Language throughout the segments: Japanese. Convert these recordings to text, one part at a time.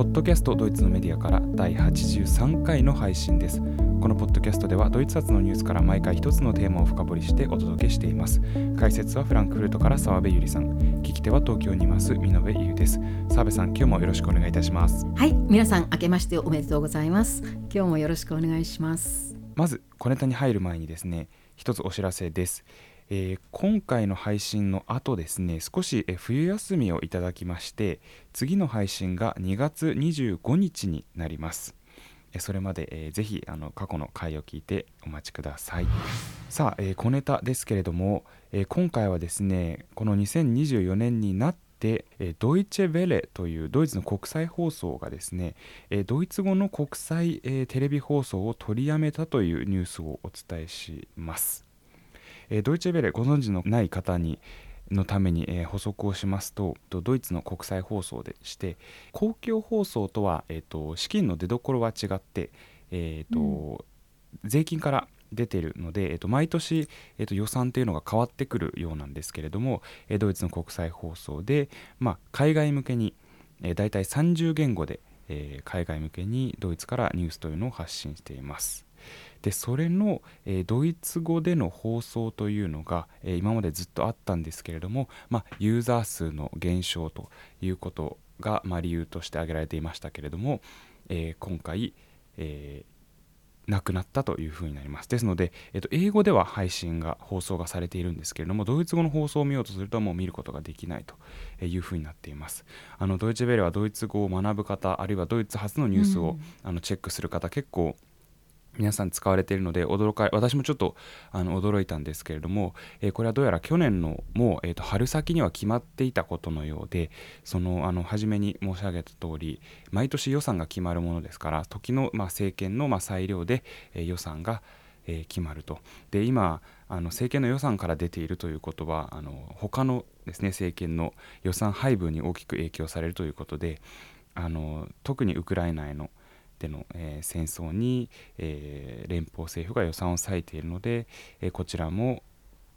ポッドキャストドイツのメディアから第83回の配信です。このポッドキャストではドイツ発のニュースから毎回一つのテーマを深掘りしてお届けしています。解説はフランクフルトから澤部ゆりさん。聞き手は東京にいます見延優です。澤部さん今日もよろしくお願いいたします。はい皆さん明けましておめでとうございます。今日もよろしくお願いします。まず小ネタに入る前にですね一つお知らせですえー、今回の配信の後ですね少し、冬休みをいただきまして次の配信が2月25日になります。それまで、えー、ぜひあの過去の回を聞いてお待ちください。さあ、えー、小ネタですけれども、えー、今回はですねこの2024年になってドイツェ・ヴェレというドイツの国際放送がですねドイツ語の国際テレビ放送を取りやめたというニュースをお伝えします。ドイツェ・ヴェレご存知のない方にのために、えー、補足をしますとドイツの国際放送でして公共放送とは、えーと、資金の出どころは違って、えーと、うん、税金から出ているので、えーと、毎年、えー、と予算というのが変わってくるようなんですけれども、えー、ドイツの国際放送で、まあ、海外向けに、えー、大体30言語で、えー、海外向けにドイツからニュースというのを発信しています。でそれの、えー、ドイツ語での放送というのが、えー、今までずっとあったんですけれども、まあ、ユーザー数の減少ということが、まあ、理由として挙げられていましたけれども、えー、今回、えなくなったというふうになります。ですので、えっと、英語では配信が放送がされているんですけれども、ドイツ語の放送を見ようとするともう見ることができないというふうになっています。あのドイツベレはドイツ語を学ぶ方、あるいはドイツ発のニュースを、うん、あのチェックする方結構皆さん使われているので驚か私もちょっとあの驚いたんですけれども、えー、これはどうやら去年のもう、えーと、春先には決まっていたことのようでそのあの初めに申し上げた通り毎年予算が決まるものですから時の、まあ、政権の、まあ、裁量で、えー、予算が、えー、決まると。で今あの政権の予算から出ているということはあの他のですね政権の予算配分に大きく影響されるということであの特にウクライナへのでの、えー、戦争に、えー、連邦政府が予算を割いているので、えー、こちらも、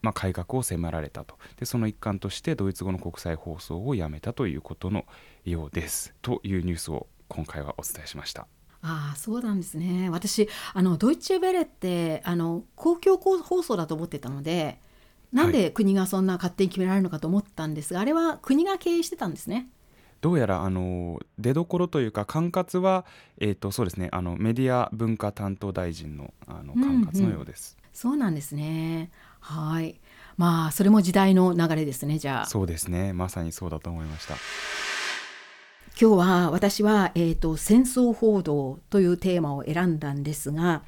まあ、改革を迫られたとでその一環としてドイツ語の国際放送をやめたということのようですというニュースを今回はお伝えしました。ああそうなんですね私あのドイツェ・ベレってあの公共放送だと思ってたのでなんで国がそんな勝手に決められるのかと思ったんですが、はい、あれは国が経営してたんですね。どうやらあの出どころというか管轄は、えーとそうですね、あのメディア文化担当大臣のあの管轄のようです。うんうん、そうなんですねはいまあそれも時代の流れですねじゃあ。そうですねまさにそうだと思いました。今日は私は、えーと、戦争報道というテーマを選んだんですが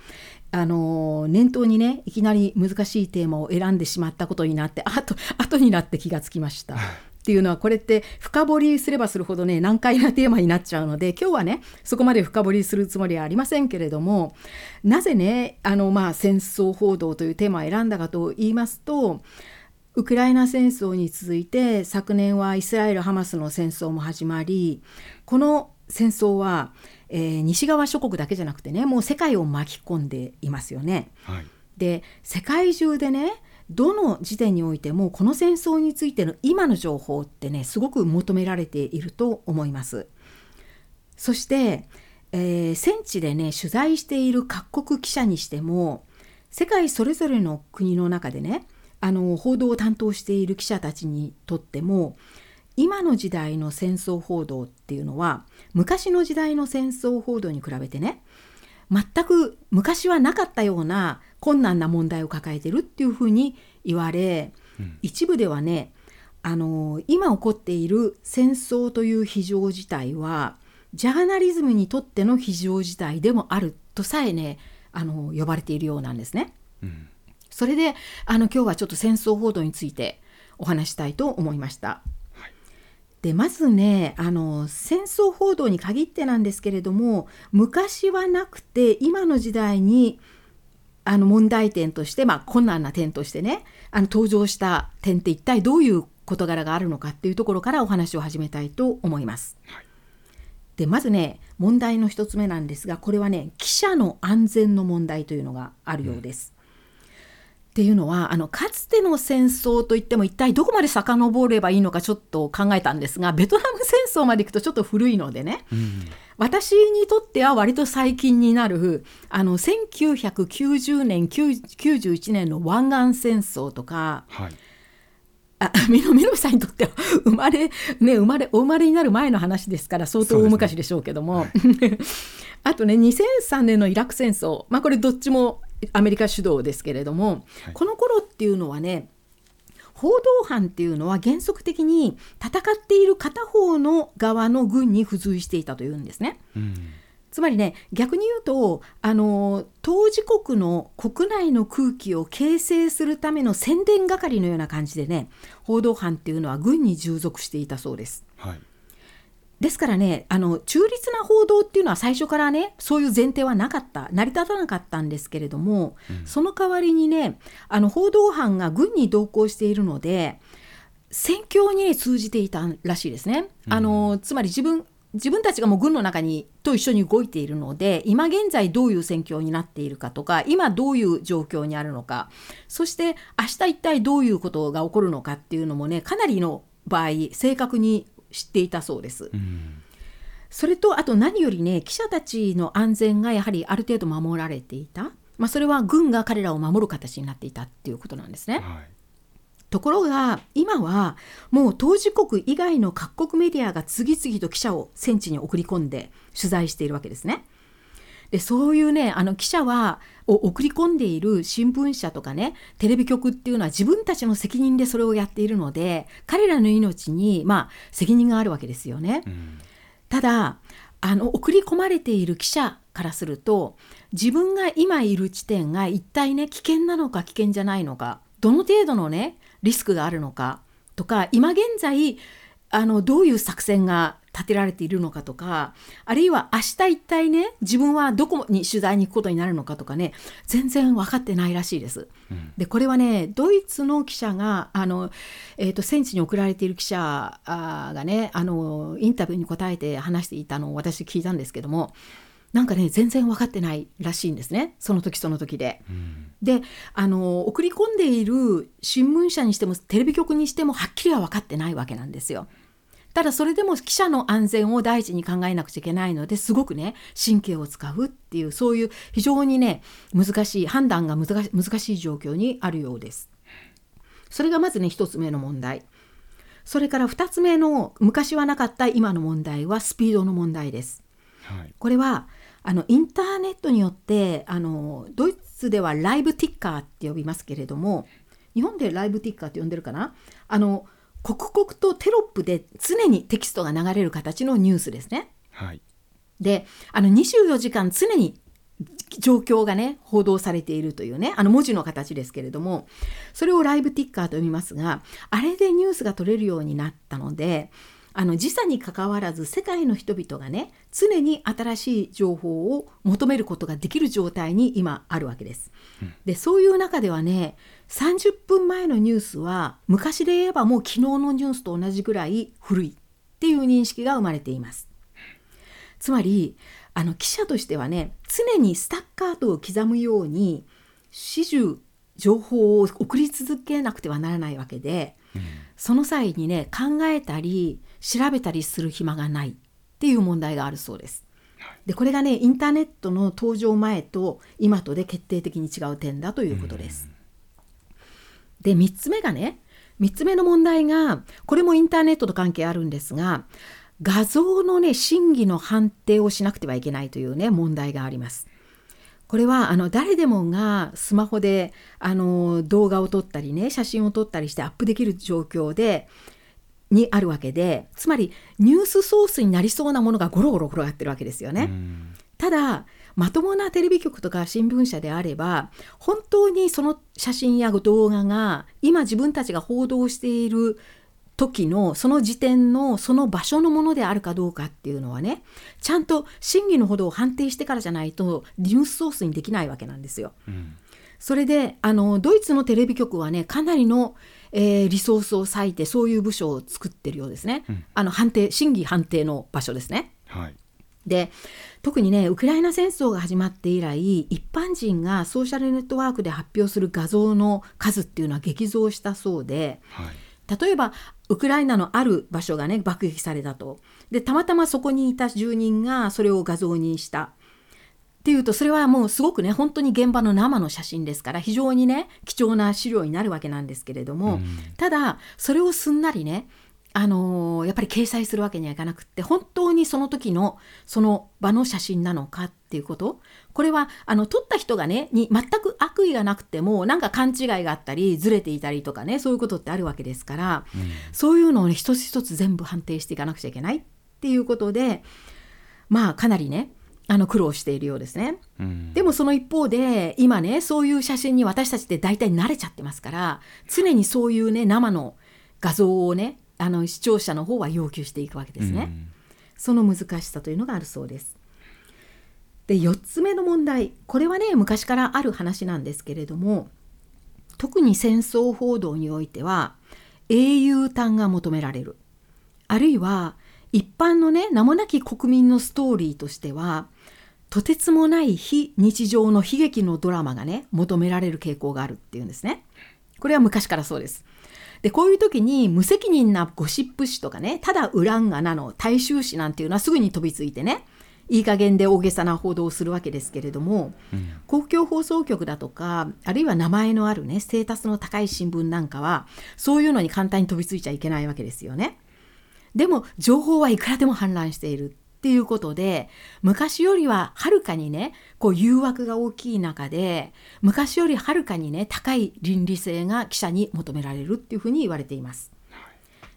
あの念頭にねいきなり難しいテーマを選んでしまったことになってあと後になって気がつきました。っていうのはこれって深掘りすればするほどね難解なテーマになっちゃうので今日はねそこまで深掘りするつもりはありませんけれどもなぜねあのまあ戦争報道というテーマを選んだかと言いますとウクライナ戦争に続いて昨年はイスラエル・ハマスの戦争も始まりこの戦争は、えー、西側諸国だけじゃなくてねもう世界を巻き込んでいますよね。はい、で世界中でねどの時点においてもこの戦争についての今の情報ってねすごく求められていると思います。そして、えー、戦地でね取材している各国記者にしても世界それぞれの国の中でねあの報道を担当している記者たちにとっても今の時代の戦争報道っていうのは昔の時代の戦争報道に比べてね全く昔はなかったような困難な問題を抱えてるっていうふうに言われ、うん、一部ではねあの今起こっている戦争という非常事態はジャーナリズムにとっての非常事態でもあるとさえねあの呼ばれているようなんですね。うん、それであの今日はちょっと戦争報道についてお話したいと思いました。でまずねあの戦争報道に限ってなんですけれども昔はなくて今の時代にあの問題点として、まあ、困難な点としてねあの登場した点って一体どういう事柄があるのかっていうところからお話を始めたいと思います。はい、でまずね問題の1つ目なんですがこれはね記者の安全の問題というのがあるようです。うん、っていうのはあのかつての戦争といっても一体どこまで遡ればいいのかちょっと考えたんですがベトナム戦争までいくとちょっと古いのでね、うん、私にとっては割と最近になるあの1990年91年の湾岸戦争とか、はい。あ みのみのさんにとっては生まれ、ね、生まれお生まれになる前の話ですから相当大昔でしょうけども、ね。はい、あとね2003年のイラク戦争、まあ、これどっちもアメリカ主導ですけれども、はい、この頃っていうのはね報道班っていうのは原則的に戦っている片方の側の軍に付随していたというんですね。うんつまりね逆に言うとあの当事国の国内の空気を形成するための宣伝係のような感じでね報道班っていうのは軍に従属していたそうです。はいですからねあの中立な報道っていうのは最初からねそういう前提はなかった成り立たなかったんですけれども、うん、その代わりにねあの報道班が軍に同行しているので戦況に、ね、通じていたらしいですね。あのつまり自分自分たちがもう軍の中にと一緒に動いているので今現在どういう戦況になっているかとか今どういう状況にあるのかそして明日一体どういうことが起こるのかっていうのもねかなりの場合正確に知っていたそうです。うんそれとあと何よりね記者たちの安全がやはりある程度守られていた、まあ、それは軍が彼らを守る形になっていたっていうことなんですね。はいところが今はもう当事国以外の各国メディアが次々と記者を戦地に送り込んで取材しているわけですね。でそういうねあの記者はを送り込んでいる新聞社とかねテレビ局っていうのは自分たちの責任でそれをやっているので彼らの命にまあ責任があるわけですよね。うん、ただあの送り込まれている記者からすると自分が今いる地点が一体ね危険なのか危険じゃないのかどの程度のねリスクがあるのかとか今現在あのどういう作戦が立てられているのかとかあるいは明日一体ね自分はどこに取材に行くことになるのかとかね全然分かってないらしいです。うん、でこれはねドイツの記者があの、えーと、戦地に送られている記者がねあのインタビューに答えて話していたのを私聞いたんですけどもなんかね全然分かってないらしいんですねその時その時で。うん、であの送り込んでいる新聞社にしてもテレビ局にしてもはっきりは分かってないわけなんですよ。ただそれでも記者の安全を第一に考えなくちゃいけないのですごくね神経を使うっていうそういう非常にね難しい判断が難しい状況にあるようです。それがまずね一つ目の問題。それから2つ目の昔はなかった今の問題はスピードの問題です。はい、これはあのインターネットによってあのドイツではライブティッカーって呼びますけれども日本でライブティッカーって呼んでるかな？あの刻々とテロップで常にテキストが流れる形のニュースですね。はい、であの24時間常に状況がね報道されているというねあの文字の形ですけれどもそれをライブティッカーと呼びますがあれでニュースが取れるようになったのであの時差にかかわらず世界の人々がね常に新しい情報を求めることができる状態に今あるわけです。でそういう中ではね30分前のニュースは昔で言えばもう昨日のニュースと同じぐらい古いっていう認識が生まれています。つまりあの記者としてはね常にスタッカートを刻むように始終情報を送り続けなくてはならないわけで、うん、その際にね考えたり調べたりする暇がないっていう問題があるそうです。でこれがねインターネットの登場前と今とで決定的に違う点だということです。で3つ目がね3つ目の問題がこれもインターネットと関係あるんですが画像のね真偽の判定をしなくてはいけないというね問題があります。これはあの誰でもがスマホであの動画を撮ったりね写真を撮ったりしてアップできる状況でにあるわけでつまりニュースソースになりそうなものがゴロゴロ転がってるわけですよね。ただまともなテレビ局とか新聞社であれば本当にその写真や動画が今自分たちが報道している時のその時点のその場所のものであるかどうかっていうのはねちゃんと真偽のほどを判定してからじゃないとニュースソースにできないわけなんですよ。うん、それであのドイツのテレビ局はねかなりのえー、リソースを割いてそういう部署を作ってるようですね、うん、あの判定審議判定の場所ですね。はいで特にねウクライナ戦争が始まって以来一般人がソーシャルネットワークで発表する画像の数っていうのは激増したそうで、はい。例えばウクライナのある場所がね爆撃されたと。でたまたまそこにいた住人がそれを画像にした。っていうとそれはもうすごくね本当に現場の生の写真ですから非常にね貴重な資料になるわけなんですけれども、うん。ただそれをすんなりねあのーやっぱり掲載するわけにはいかなくって本当にその時のその場の写真なのかっていうこと？これはあの撮った人がねに全く悪意がなくてもなんか勘違いがあったりずれていたりとかねそういうことってあるわけですから、そういうのをね一つ一つ全部判定していかなくちゃいけないっていうことでまあかなりねあの苦労しているようですね。うん。でもその一方で今ねそういう写真に私たちって大体慣れちゃってますから常にそういうね生の画像をねあの視聴者の方は要求していくわけですね。うんその難しさというのがあるそうです。で4つ目の問題これはね昔からある話なんですけれども特に戦争報道においては英雄譚が求められるあるいは一般のね名もなき国民のストーリーとしてはとてつもない非日常の悲劇のドラマがね求められる傾向があるっていうんですね。これは昔からそうです。でこういう時に無責任なゴシップ誌とかねただ恨んがなの大衆誌なんていうのはすぐに飛びついてねいい加減で大げさな報道をするわけですけれども、公共放送局だとかあるいは名前のあるねステータスの高い新聞なんかはそういうのに簡単に飛びついちゃいけないわけですよね。でも情報はいくらでも氾濫しているっていうことで昔よりははるかにねこう誘惑が大きい中で昔よりはるかにね高い倫理性が記者に求められるっていうふうに言われています。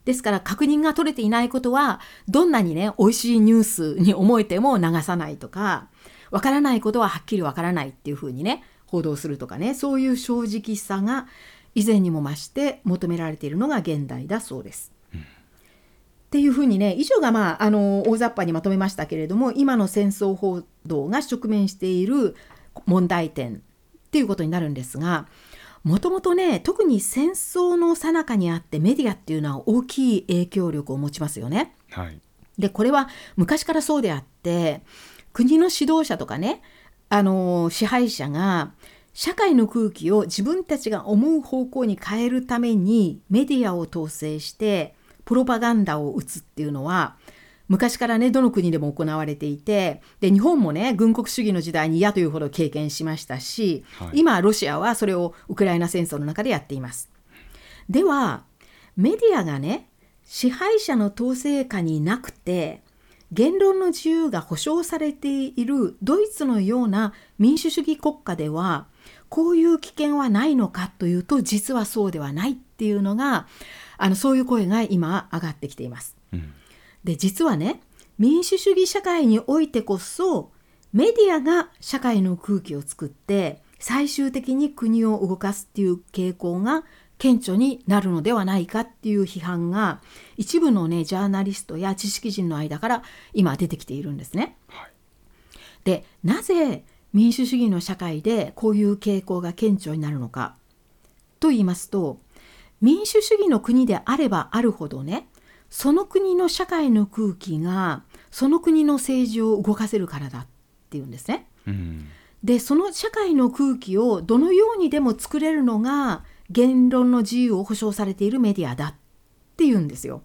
ですから確認が取れていないことはどんなにね美味しいニュースに思えても流さないとかわからないことははっきりわからないっていうふうにね報道するとかねそういう正直さが以前にも増して求められているのが現代だそうです。っていうふうにね以上がまああの大雑把にまとめましたけれども今の戦争報道が直面している問題点っていうことになるんですがもともとね特に戦争の最中にあってメディアっていうのは大きい影響力を持ちますよね。はいでこれは昔からそうであって国の指導者とかねあの支配者が社会の空気を自分たちが思う方向に変えるためにメディアを統制してプロパガンダを打つっていうのは昔からねどの国でも行われていてで日本もね軍国主義の時代に嫌というほど経験しましたし、はい今ロシアはそれをウクライナ戦争の中でやっています。ではメディアがね支配者の統制下になくて言論の自由が保障されているドイツのような民主主義国家ではこういう危険はないのかというと実はそうではないっていうのがあのそういう声が今上がってきています。うんで実はね民主主義社会においてこそメディアが社会の空気を作って最終的に国を動かすっていう傾向が顕著になるのではないかっていう批判が一部のねジャーナリストや知識人の間から今出てきているんですね。はいでなぜ民主主義の社会でこういう傾向が顕著になるのかと言いますと民主主義の国であればあるほどねその国の社会の空気がその国の政治を動かせるからだっていうんですね。うんでその社会の空気をどのようにでも作れるのが言論の自由を保障されているメディアだっていうんですよ。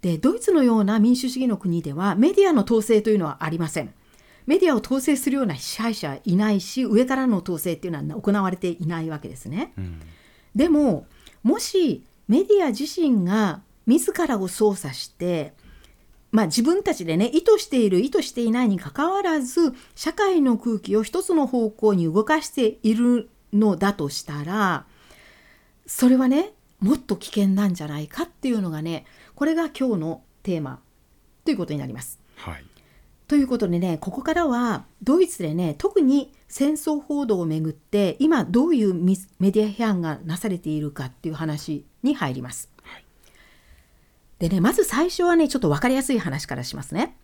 でドイツのような民主主義の国ではメディアの統制というのはありません。メディアを統制するような支配者はいないし上からの統制っていうのは行われていないわけですね。うんでももしメディア自身が自らを操作して、まあ、自分たちでね意図している意図していないにかかわらず社会の空気を一つの方向に動かしているのだとしたらそれはねもっと危険なんじゃないかっていうのがねこれが今日のテーマということになります。はいということでねここからはドイツでね特に戦争報道をめぐって今どういうメディア批判がなされているかっていう話に入ります。はいでねまず最初はねちょっと分かりやすい話からしますね。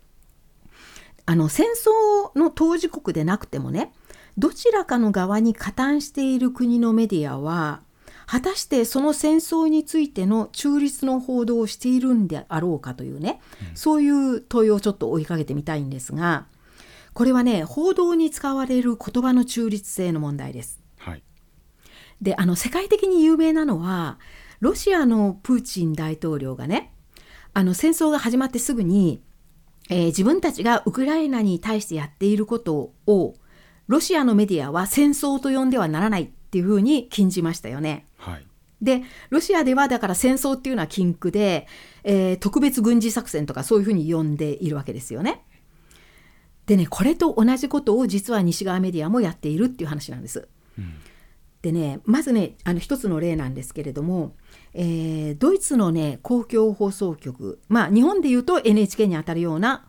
あの戦争の当事国でなくてもねどちらかの側に加担している国のメディアは果たしてその戦争についての中立の報道をしているんであろうかというね、うん、そういう問いをちょっと追いかけてみたいんですがこれはね報道に使われる言葉の中立性の問題です。はい、であの世界的に有名なのはロシアのプーチン大統領がねあの戦争が始まってすぐに、えー、自分たちがウクライナに対してやっていることをロシアのメディアは戦争と呼んではならないっていうふうに禁じましたよね。はい、でロシアではだから戦争っていうのは禁句で、えー、特別軍事作戦とかそういうふうに呼んでいるわけですよね。でねこれと同じことを実は西側メディアもやっているっていう話なんです。うん、でねまずねあの一つの例なんですけれども、えー、ドイツのね公共放送局まあ日本でいうと NHK にあたるような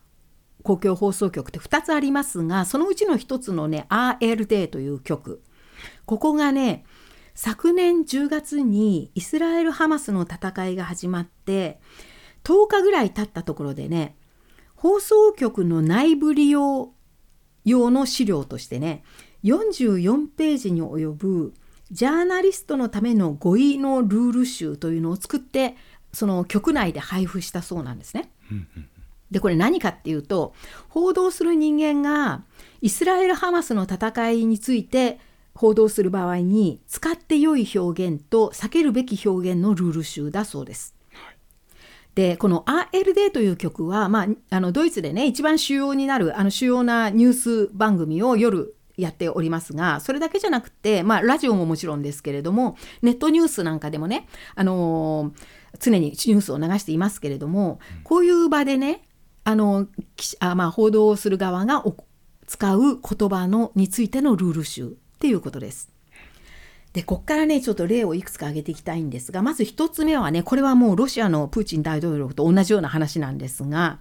公共放送局って2つありますがそのうちの1つのね RLD という局ここがね昨年10月にイスラエル・ハマスの戦いが始まって10日ぐらい経ったところでね放送局の内部利用用の資料としてね44ページに及ぶジャーナリストのための語彙のルール集というのを作ってその局内で配布したそうなんですね。でこれ何かっていうと報道する人間がイスラエル・ハマスの戦いについて報道する場合に使って良い表現と避けるべき表現のルール集だそうです。でこの RLD という曲は、まあ、あのドイツでね一番主要になるあの主要なニュース番組を夜やっておりますがそれだけじゃなくて、まあ、ラジオももちろんですけれどもネットニュースなんかでもね、あのー、常にニュースを流していますけれどもこういう場でねあのあ、まあ、報道をする側が使う言葉のについてのルール集っていうことです。でこっからねちょっと例をいくつか挙げていきたいんですがまず1つ目はねこれはもうロシアのプーチン大統領と同じような話なんですが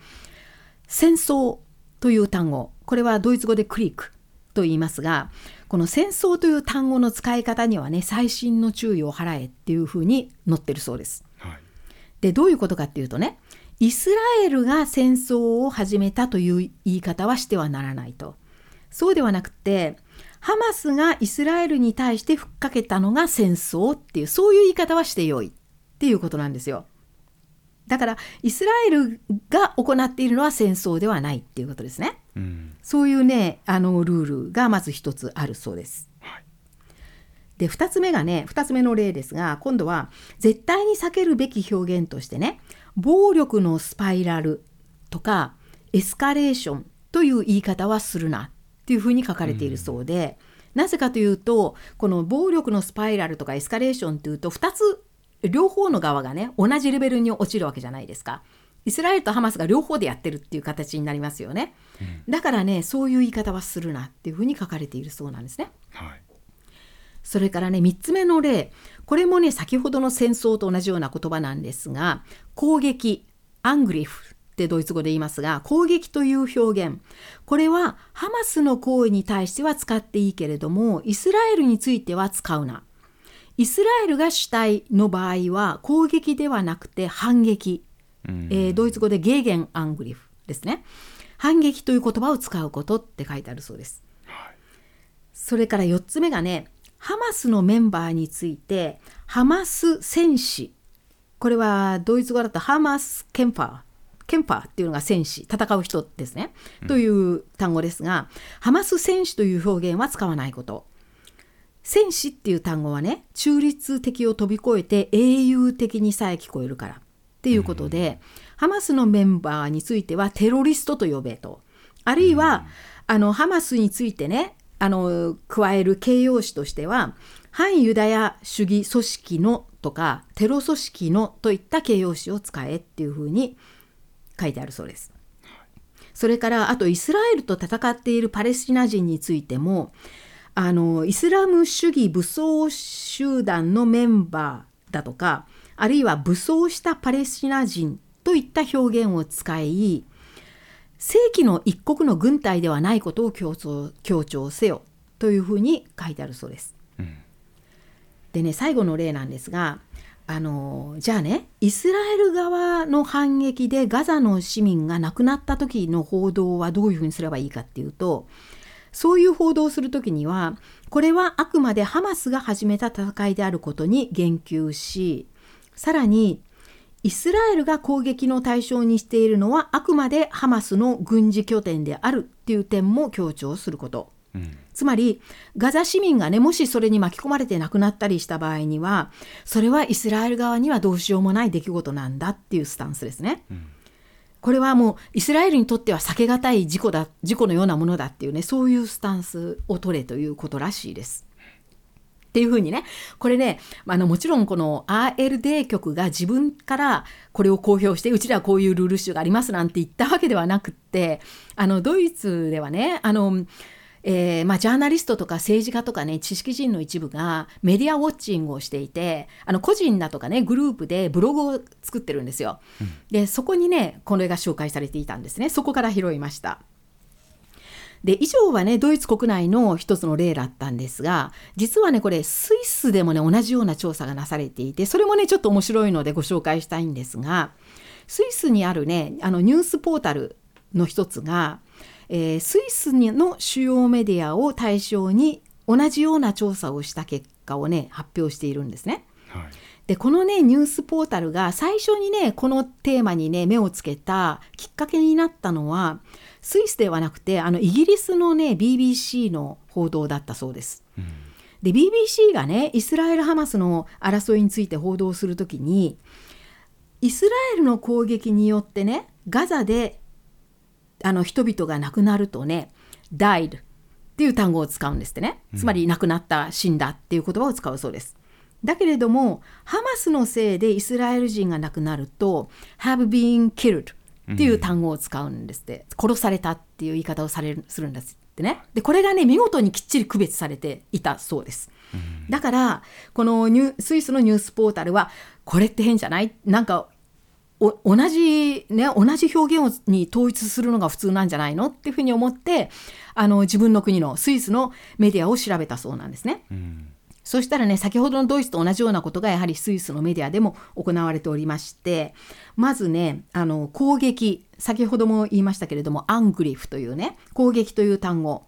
戦争という単語これはドイツ語でクリークと言いますがこの戦争という単語の使い方にはね細心の注意を払えっていうふうに載ってるそうです。はい、でどういうことかっていうとねイスラエルが戦争を始めたという言い方はしてはならないと。そうではなくて、ハマスがイスラエルに対してふっかけたのが戦争っていう、そういう言い方はしてよいっていうことなんですよ。だから、イスラエルが行っているのは戦争ではないっていうことですね。うん、そういうね、あのルールがまず一つあるそうです。で2つ目がね2つ目の例ですが今度は絶対に避けるべき表現としてね暴力のスパイラルとかエスカレーションという言い方はするなっていうふうに書かれているそうで、うん、なぜかというとこの暴力のスパイラルとかエスカレーションというと2つ両方の側がね同じレベルに落ちるわけじゃないですか。イスラエルとハマスが両方でやってるっていう形になりますよね。うん、だからねそういう言い方はするなっていうふうに書かれているそうなんですね。はいそれからね3つ目の例これもね先ほどの戦争と同じような言葉なんですが攻撃アングリフってドイツ語で言いますが攻撃という表現。これはハマスの行為に対しては使っていいけれどもイスラエルについては使うな。イスラエルが主体の場合は攻撃ではなくて反撃、えー、ドイツ語でゲーゲン・アングリフですね。反撃という言葉を使うことって書いてあるそうです、はい、それから4つ目がねハマスのメンバーについてハマス戦士。これはドイツ語だとハマスケンパーケンパーっていうのが戦士戦う人ですね、という単語ですがハマス戦士という表現は使わないこと。戦士っていう単語はね中立的を飛び越えて英雄的にさえ聞こえるから。っていうことで、うん、ハマスのメンバーについてはテロリストと呼べと。あるいは、うん、あのハマスについてねあの加える形容詞としては反ユダヤ主義組織のとかテロ組織のといった形容詞を使えっていうふうに書いてあるそうです。それからあとイスラエルと戦っているパレスチナ人についてもあのイスラム主義武装集団のメンバーだとかあるいは武装したパレスチナ人といった表現を使い正規の一国の軍隊ではないことを強調強調せよというふうに書いてあるそうです。うん、でね最後の例なんですがあのじゃあねイスラエル側の反撃でガザの市民が亡くなった時の報道はどういうふうにすればいいかっていうとそういう報道をするときにはこれはあくまでハマスが始めた戦いであることに言及しさらにイスラエルが攻撃の対象にしているのはあくまでハマスの軍事拠点であるっていう点も強調すること。うんつまりガザ市民がねもしそれに巻き込まれて亡くなったりした場合にはそれはイスラエル側にはどうしようもない出来事なんだっていうスタンスですね。うんこれはもうイスラエルにとっては避けがたい事故だ事故のようなものだっていうねそういうスタンスを取れということらしいです。っていうふうにねこれねあのもちろんこの ARD 局が自分からこれを公表してうちらはこういうルール集がありますなんて言ったわけではなくってあのドイツではねあのえーまあ、ジャーナリストとか政治家とかね知識人の一部がメディアウォッチングをしていてあの個人だとかねグループでブログを作ってるんですよ。でそこにねこれが紹介されていたんですねそこから拾いました。で以上はねドイツ国内の一つの例だったんですが実はねこれスイスでもね同じような調査がなされていてそれもねちょっと面白いのでご紹介したいんですがスイスにあるねあのニュースポータルの一つが、えースイスの主要メディアを対象に同じような調査をした結果をね発表しているんですね。はいでこのねニュースポータルが最初にねこのテーマにね目をつけたきっかけになったのはスイスではなくてあのイギリスのね BBC の報道だったそうです。うんで BBC がねイスラエル・ハマスの争いについて報道するときにイスラエルの攻撃によってねガザであの人々が亡くなるとね「died」っていう単語を使うんですってね。つまり亡くなった死んだっていう言葉を使うそうです。だけれどもハマスのせいでイスラエル人が亡くなると「have been killed」っていう単語を使うんですって、殺されたっていう言い方をされるするんですってね。でこれがね見事にきっちり区別されていたそうです。だからこのニュスイスのニュースポータルはこれって変じゃない？なんかお同じね同じ表現をに統一するのが普通なんじゃないのっていうふうに思ってあの自分の国のスイスのメディアを調べたそうなんですね。うん。そしたらね先ほどのドイツと同じようなことがやはりスイスのメディアでも行われておりましてまずねあの攻撃先ほども言いましたけれどもアングリフというね攻撃という単語。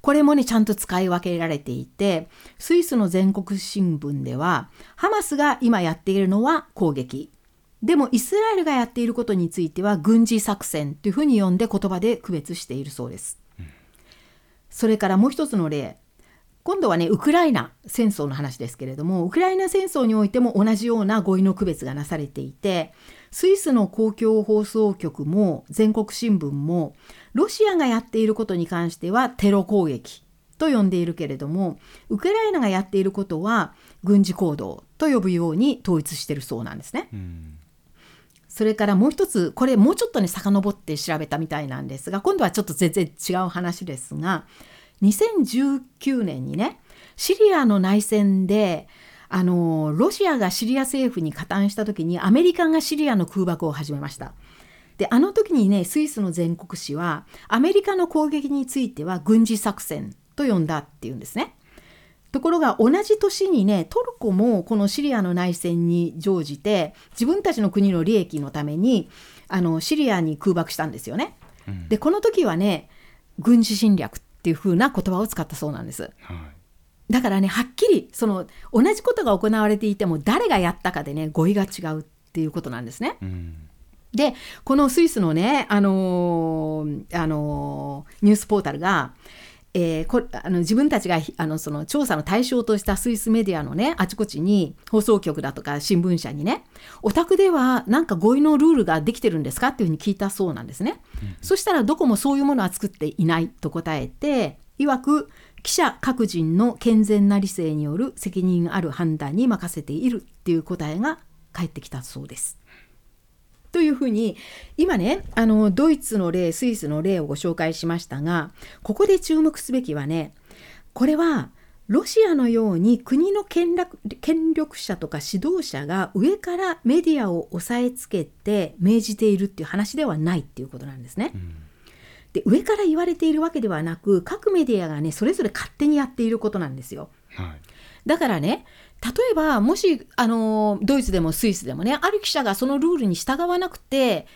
これもねちゃんと使い分けられていてスイスの全国新聞ではハマスが今やっているのは攻撃でもイスラエルがやっていることについては軍事作戦というふうに呼んで言葉で区別しているそうです。それからもう一つの例今度はねウクライナ戦争の話ですけれどもウクライナ戦争においても同じような語彙の区別がなされていてスイスの公共放送局も全国新聞もロシアがやっていることに関してはテロ攻撃と呼んでいるけれどもウクライナがやっていることは軍事行動と呼ぶように統一しているそうなんですね。うんそれからもう一つこれもうちょっとね遡って調べたみたいなんですが今度はちょっと全然違う話ですが2019年にねシリアの内戦であのロシアがシリア政府に加担した時にアメリカがシリアの空爆を始めました。であの時にねスイスの全国紙はアメリカの攻撃については軍事作戦と呼んだっていうんですね。ところが同じ年にねトルコもこのシリアの内戦に乗じて自分たちの国の利益のためにあのシリアに空爆したんですよね。うんでこの時はね軍事侵略っていう風な言葉を使ったそうなんです。はいだからねはっきりその同じことが行われていても誰がやったかでね語彙が違うっていうことなんですね。うんでこのスイスのね、あのーあのーニュースポータルが、えーこあの自分たちがひあのその調査の対象としたスイスメディアのねあちこちに放送局だとか新聞社にねお宅ではなんか合意のルールができてるんですかっていうふうに聞いたそうなんですね。そしたらどこもそういうものは作っていないと答えていわく記者各人の健全な理性による責任ある判断に任せているっていう答えが返ってきたそうです。というふうに今ねあのドイツの例スイスの例をご紹介しましたがここで注目すべきはねこれはロシアのように国の権力権力者とか指導者が上からメディアを押さえつけて命じているっていう話ではないっていうことなんですね。で上から言われているわけではなく各メディアがねそれぞれ勝手にやっていることなんですよ。はいだからね例えばもしあのドイツでもスイスでもねある記者がそのルールに従わなくて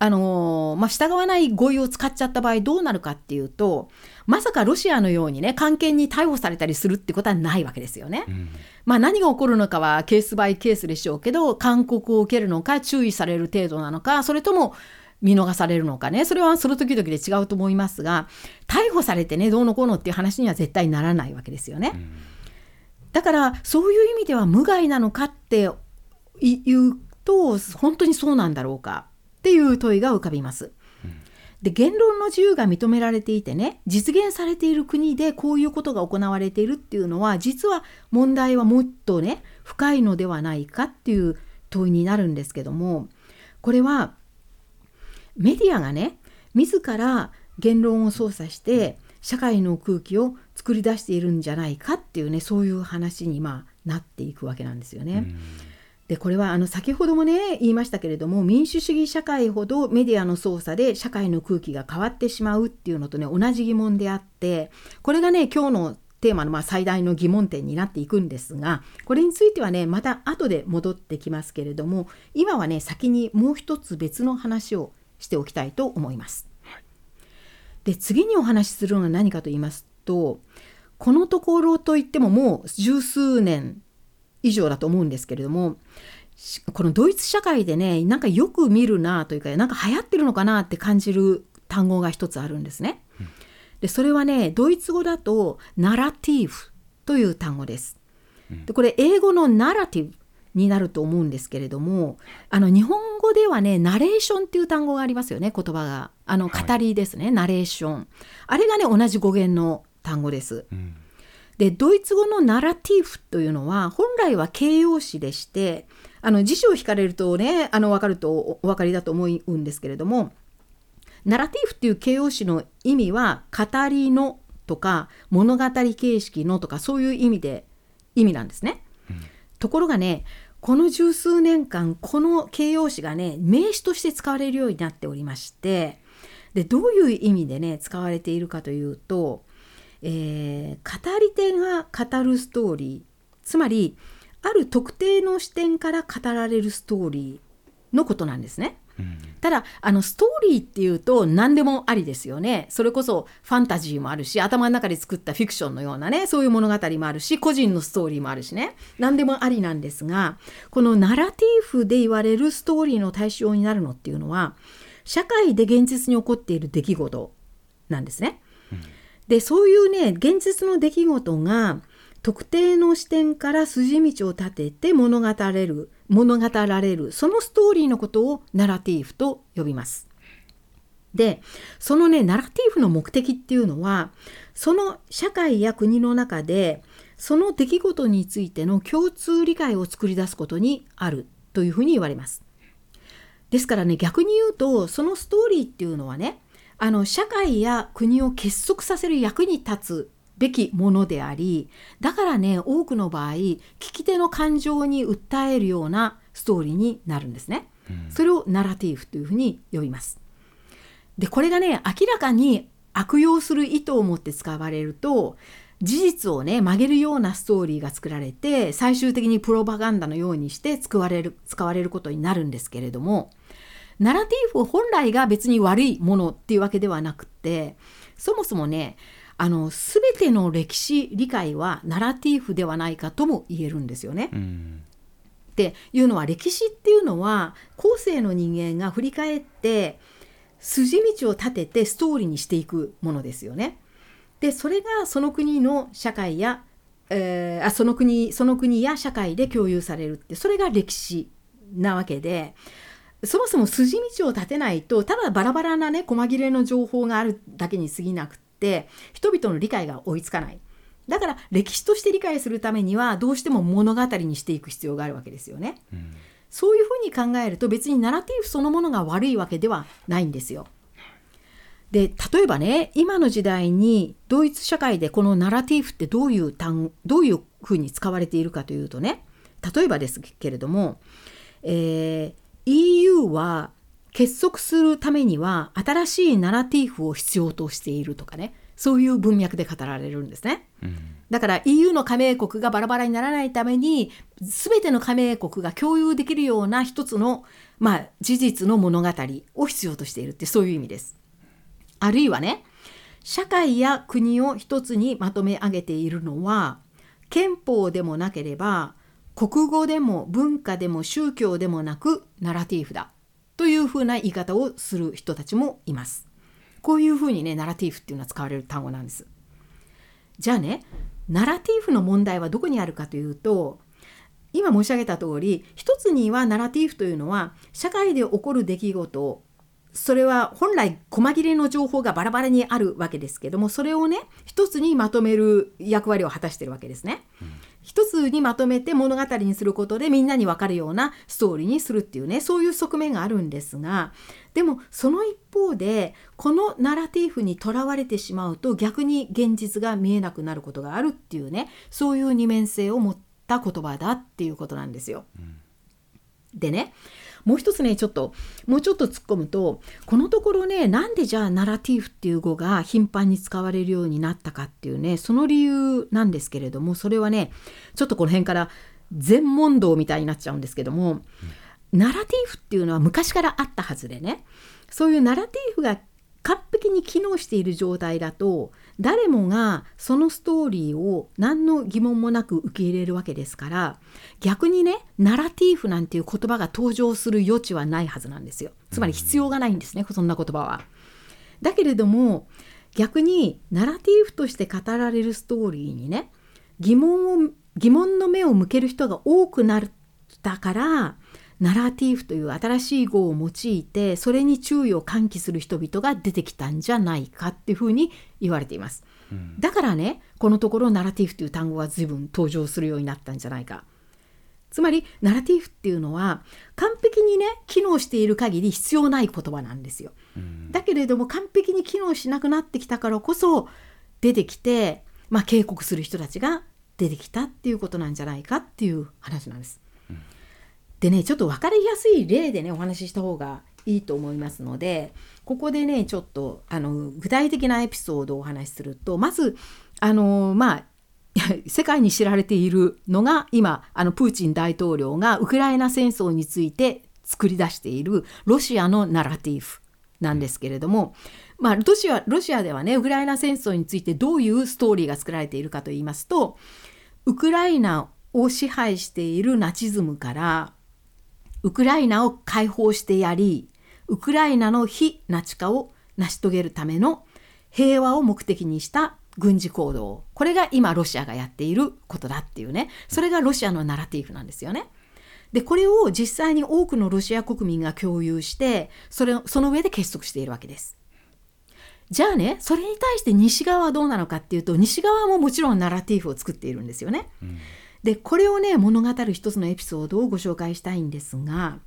あのーまあ、従わない語彙を使っちゃった場合どうなるかっていうとまさかロシアのようにね関係に逮捕されたりするってことはないわけですよね。うんまあ、何が起こるのかはケースバイケースでしょうけど勧告を受けるのか注意される程度なのかそれとも見逃されるのかねそれはその時々で違うと思いますが逮捕されてねどうのこうのっていう話には絶対ならないわけですよね。だからそういう意味では無害なのかって言うと本当にそうなんだろうかっていう問いが浮かびます。で言論の自由が認められていてね実現されている国でこういうことが行われているっていうのは実は問題はもっとね深いのではないかっていう問いになるんですけどもこれはメディアがね自ら言論を操作して社会の空気を作り出しているんじゃないかっていうねそういう話にまあなっていくわけなんですよね。でこれはあの先ほどもね言いましたけれども民主主義社会ほどメディアの操作で社会の空気が変わってしまうっていうのとね同じ疑問であってこれがね今日のテーマのまあ最大の疑問点になっていくんですがこれについてはねまた後で戻ってきますけれども今はね先にもう一つ別の話をしておきたいと思います。で次にお話しするのは何かと言いますとこのところといってももう十数年以上だと思うんですけれどもしこのドイツ社会でねなんかよく見るなというかなんか流行ってるのかなって感じる単語が一つあるんですね。でそれはねドイツ語だとナラティブという単語です。でこれ英語のナラティブになると思うんですけれどもあの日本語ではねナレーションっていう単語がありますよね言葉が。あのはい。語りですね、ナレーション。あれがね同じ語源の単語です。うんでドイツ語のナラティブというのは本来は形容詞でしてあの辞書を引かれるとねあの分かるとおお分かりだと思うんですけれどもナラティブっていう形容詞の意味は語りのとか物語形式のとかそういう意味で意味なんですね。ところがねこの十数年間この形容詞がね名詞として使われるようになっておりましてでどういう意味でね使われているかというとえー語り手が語るストーリーつまりある特定の視点から語られるストーリーのことなんですね。うんただあのストーリーっていうと何でもありですよねそれこそファンタジーもあるし頭の中で作ったフィクションのようなねそういう物語もあるし個人のストーリーもあるしね何でもありなんですがこのナラティフで言われるストーリーの対象になるのっていうのは社会で現実に起こっている出来事なんですね。でそういうね現実の出来事が特定の視点から筋道を立てて物語れる物語られるそのストーリーのことをナラティーフと呼びます。でそのねナラティーフの目的っていうのはその社会や国の中でその出来事についての共通理解を作り出すことにあるというふうに言われます。ですからね逆に言うとそのストーリーっていうのはねあの社会や国を結束させる役に立つべきものでありだからね多くの場合聞き手の感情に訴えるようなストーリーになるんですね。それをナラティーフというふうに呼びます。でこれがね明らかに悪用する意図を持って使われると事実をね曲げるようなストーリーが作られて最終的にプロパガンダのようにして使われる使われることになるんですけれどもナラティーフ本来が別に悪いものっていうわけではなくってそもそもねあの全ての歴史理解はナラティーフではないかとも言えるんですよね。うんっていうのは歴史っていうのは後世の人間が振り返って筋道を立ててストーリーにしていくものですよね。でそれがその国の社会や、えーあその国その国や社会で共有されるってそれが歴史なわけでそもそも筋道を立てないとただバラバラなね細切れの情報があるだけに過ぎなくって人々の理解が追いつかない。だから歴史として理解するためにはどうしても物語にしていく必要があるわけですよね。うんそういうふうに考えると別にナラティブそのものが悪いわけではないんですよ。で例えばね今の時代にドイツ社会でこのナラティブってどういう単どういうふうに使われているかというとね例えばですけれども、えー EU は結束するためには新しいナラティブを必要としているとかねそういう文脈で語られるんですね。うんだから EU の加盟国がバラバラにならないために全ての加盟国が共有できるような一つの、まあ、事実の物語を必要としているってそういう意味です。あるいはね社会や国を一つにまとめ上げているのは憲法でもなければ国語でも文化でも宗教でもなくナラティーフだというふうな言い方をする人たちもいます。こういうふうにねナラティーフっていうのは使われる単語なんです。じゃあねナラティーフの問題はどこにあるかというと今申し上げた通り一つにはナラティーフというのは社会で起こる出来事それは本来細切れの情報がバラバラにあるわけですけどもそれをね一つにまとめる役割を果たしてるわけですね。一つにまとめて物語にすることでみんなに分かるようなストーリーにするっていうねそういう側面があるんですがでもその一方でこのナラティーフにとらわれてしまうと逆に現実が見えなくなることがあるっていうねそういう二面性を持った言葉だっていうことなんですよ。でねもう一つねちょっともうちょっと突っ込むとこのところねなんでじゃあナラティーフっていう語が頻繁に使われるようになったかっていうねその理由なんですけれどもそれはねちょっとこの辺から全問答みたいになっちゃうんですけども、ナラティーフっていうのは昔からあったはずでねそういうナラティーフが完璧に機能している状態だと誰もがそのストーリーを何の疑問もなく受け入れるわけですから逆にねナラティーフなんていう言葉が登場する余地はないはずなんですよつまり必要がないんですね、そんな言葉は。だけれども逆にナラティーフとして語られるストーリーにね疑問を疑問の目を向ける人が多くなったからナラティーフという新しい語を用いてそれに注意を喚起する人々が出てきたんじゃないかっていうふうに言われています。だからねこのところナラティーフという単語が随分登場するようになったんじゃないか。つまりナラティーフっていうのは完璧にね機能している限り必要ない言葉なんですよ。だけれども完璧に機能しなくなってきたからこそ出てきて、まあ、警告する人たちが出てきたっていうことなんじゃないかっていう話なんです。でねちょっと分かりやすい例でねお話しした方がいいと思いますのでここでねちょっとあの具体的なエピソードをお話しするとまずあのまあ 世界に知られているのが今あのプーチン大統領がウクライナ戦争について作り出しているロシアのナラティブなんですけれども、まあ、ロシアロシアではねウクライナ戦争についてどういうストーリーが作られているかといいますとウクライナを支配しているナチズムからウクライナを解放してやりウクライナの非ナチ化を成し遂げるための平和を目的にした軍事行動これが今ロシアがやっていることだっていうねそれがロシアのナラティブなんですよね。でこれを実際に多くのロシア国民が共有してそれその上で結束しているわけです。じゃあねそれに対して西側はどうなのかっていうと西側ももちろんナラティブを作っているんですよね。うんでこれをね物語る一つのエピソードをご紹介したいんですが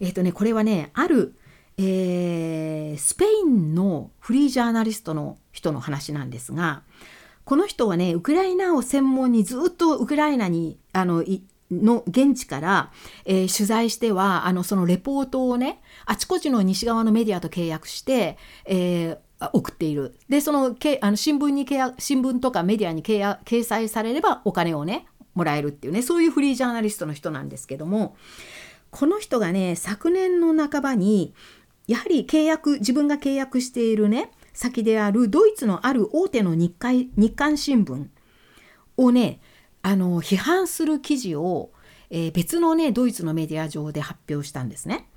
えっ、とねこれはねある、えースペインのフリージャーナリストの人の話なんですがこの人はねウクライナを専門にずっとウクライナにあのの現地から、えー取材してはあのそのレポートをねあちこちの西側のメディアと契約して、えー送っているでそのけあの新聞に契約新聞とかメディアに契約掲載されればお金をねもらえるっていうねそういうフリージャーナリストの人なんですけどもこの人がね昨年の半ばにやはり契約自分が契約しているね先であるドイツのある大手の日刊日刊新聞をねあの批判する記事を、えー別のねドイツのメディア上で発表したんですね。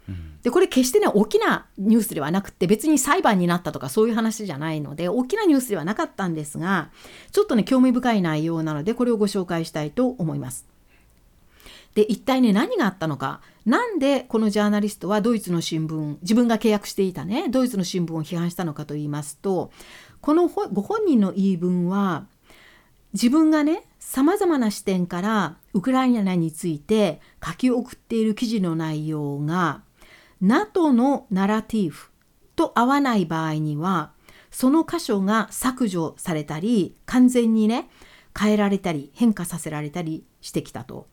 でこれ決してね大きなニュースではなくて別に裁判になったとかそういう話じゃないので大きなニュースではなかったんですがちょっとね興味深い内容なのでこれをご紹介したいと思います。で一体ね何があったのかなんでこのジャーナリストはドイツの新聞自分が契約していたねドイツの新聞を批判したのかと言いますとこのご本人の言い分は自分がねさまざまな視点からウクライナについて書き送っている記事の内容が NATO のナラティブと合わない場合にはその箇所が削除されたり完全にね変えられたり変化させられたりしてきたと。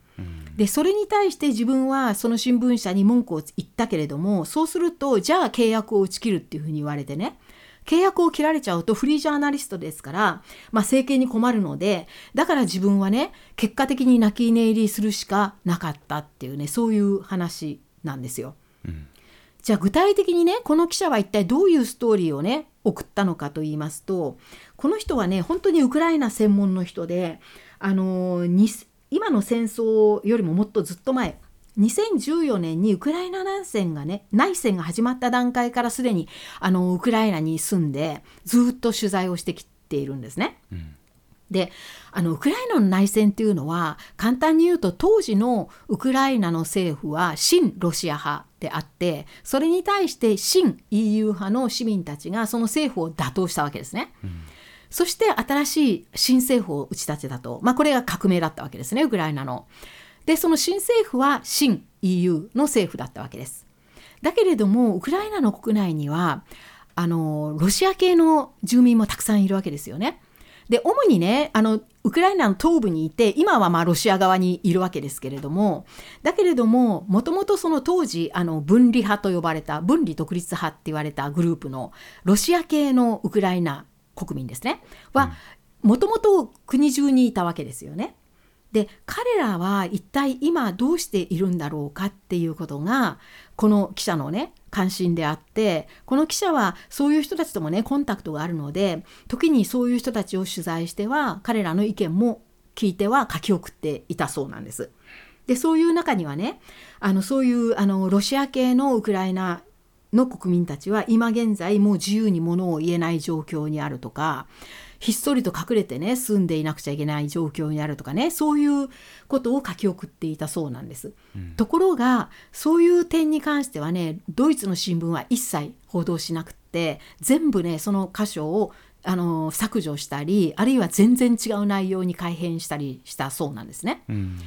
でそれに対して自分はその新聞社に文句を言ったけれどもそうするとじゃあ契約を打ち切るっていうふうに言われてね契約を切られちゃうとフリージャーナリストですから、まあ、政権に困るのでだから自分はね結果的に泣き寝入りするしかなかったっていうねそういう話なんですよ。うんじゃあ具体的にねこの記者は一体どういうストーリーをね送ったのかと言いますとこの人はね本当にウクライナ専門の人であのに今の戦争よりももっとずっと前2014年にウクライナ内戦がね内戦が始まった段階からすでにあのウクライナに住んでずっと取材をしてきているんですね。うんであのウクライナの内戦っていうのは簡単に言うと当時のウクライナの政府は親ロシア派であってそれに対して親 EU 派の市民たちがその政府を打倒したわけですね。そして新しい新政府を打ち立てたと、まあ、これが革命だったわけですねウクライナの。でその新政府は親 EU の政府だったわけです。だけれどもウクライナの国内にはあのロシア系の住民もたくさんいるわけですよね。で主にねあのウクライナの東部にいて今はまあロシア側にいるわけですけれどもだけれどももともとその当時あの分離派と呼ばれた分離独立派って言われたグループのロシア系のウクライナ国民ですねはもともと国中にいたわけですよね。で彼らは一体今どうしているんだろうかっていうことがこの記者のね関心であってこの記者はそういう人たちともねコンタクトがあるので時にそういう人たちを取材しては彼らの意見も聞いては書き送っていたそうなんです。でそういう中にはねあのそういうあのロシア系のウクライナの国民たちは今現在もう自由にものを言えない状況にあるとかひっそりと隠れてね住んでいなくちゃいけない状況にあるとかねそういうことを書き送っていたそうなんです。うんところがそういう点に関してはねドイツの新聞は一切報道しなくって全部ねその箇所をあの削除したりあるいは全然違う内容に改変したりしたそうなんですね。うん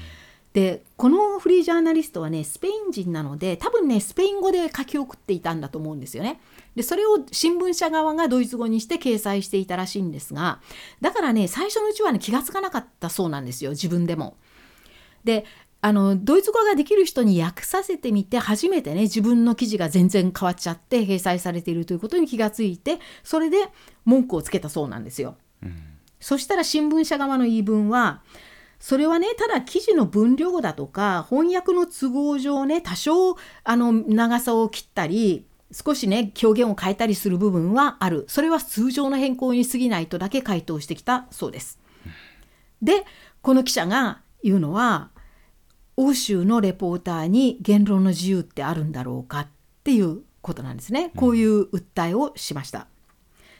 でこのフリージャーナリストはねスペイン人なので多分ねスペイン語で書き送っていたんだと思うんですよね。でそれを新聞社側がドイツ語にして掲載していたらしいんですがだからね最初のうちはね気がつかなかったそうなんですよ自分でも。であのドイツ語ができる人に訳させてみて初めてね自分の記事が全然変わっちゃって掲載されているということに気がついてそれで文句をつけたそうなんですよ。うんそしたら新聞社側の言い分はそれはねただ記事の分量だとか翻訳の都合上ね多少あの長さを切ったり少しね表現を変えたりする部分はあるそれは通常の変更に過ぎないとだけ回答してきたそうです。でこの記者が言うのは欧州のレポーターに言論の自由ってあるんだろうかっていうことなんですねこういう訴えをしました。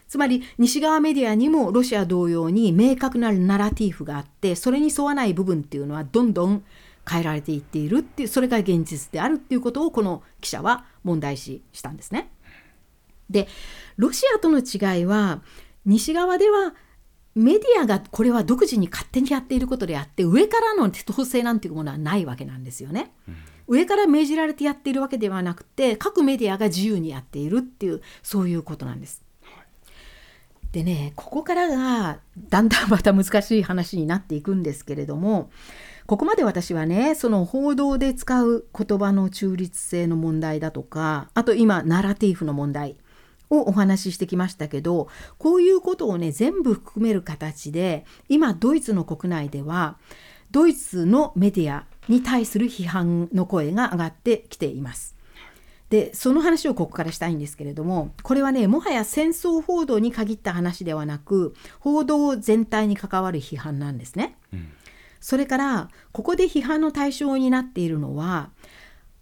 つまり西側メディアにもロシア同様に明確なナラティブがあってそれに沿わない部分っていうのはどんどん変えられていっているっていうそれが現実であるっていうことをこの記者は問題視したんですね。でロシアとの違いは西側ではメディアがこれは独自に勝手にやっていることであって上からの統制なんていうものはないわけなんですよね。上から命じられてやっているわけではなくて各メディアが自由にやっているっていうそういうことなんです。でねここからがだんだんまた難しい話になっていくんですけれどもここまで私はねその報道で使う言葉の中立性の問題だとかあと今ナラティブの問題をお話ししてきましたけどこういうことをね全部含める形で今ドイツの国内ではドイツのメディアに対する批判の声が上がってきています。でその話をここからしたいんですけれどもこれはねもはや戦争報道に限った話ではなく報道全体に関わる批判なんですね。うんそれからここで批判の対象になっているのは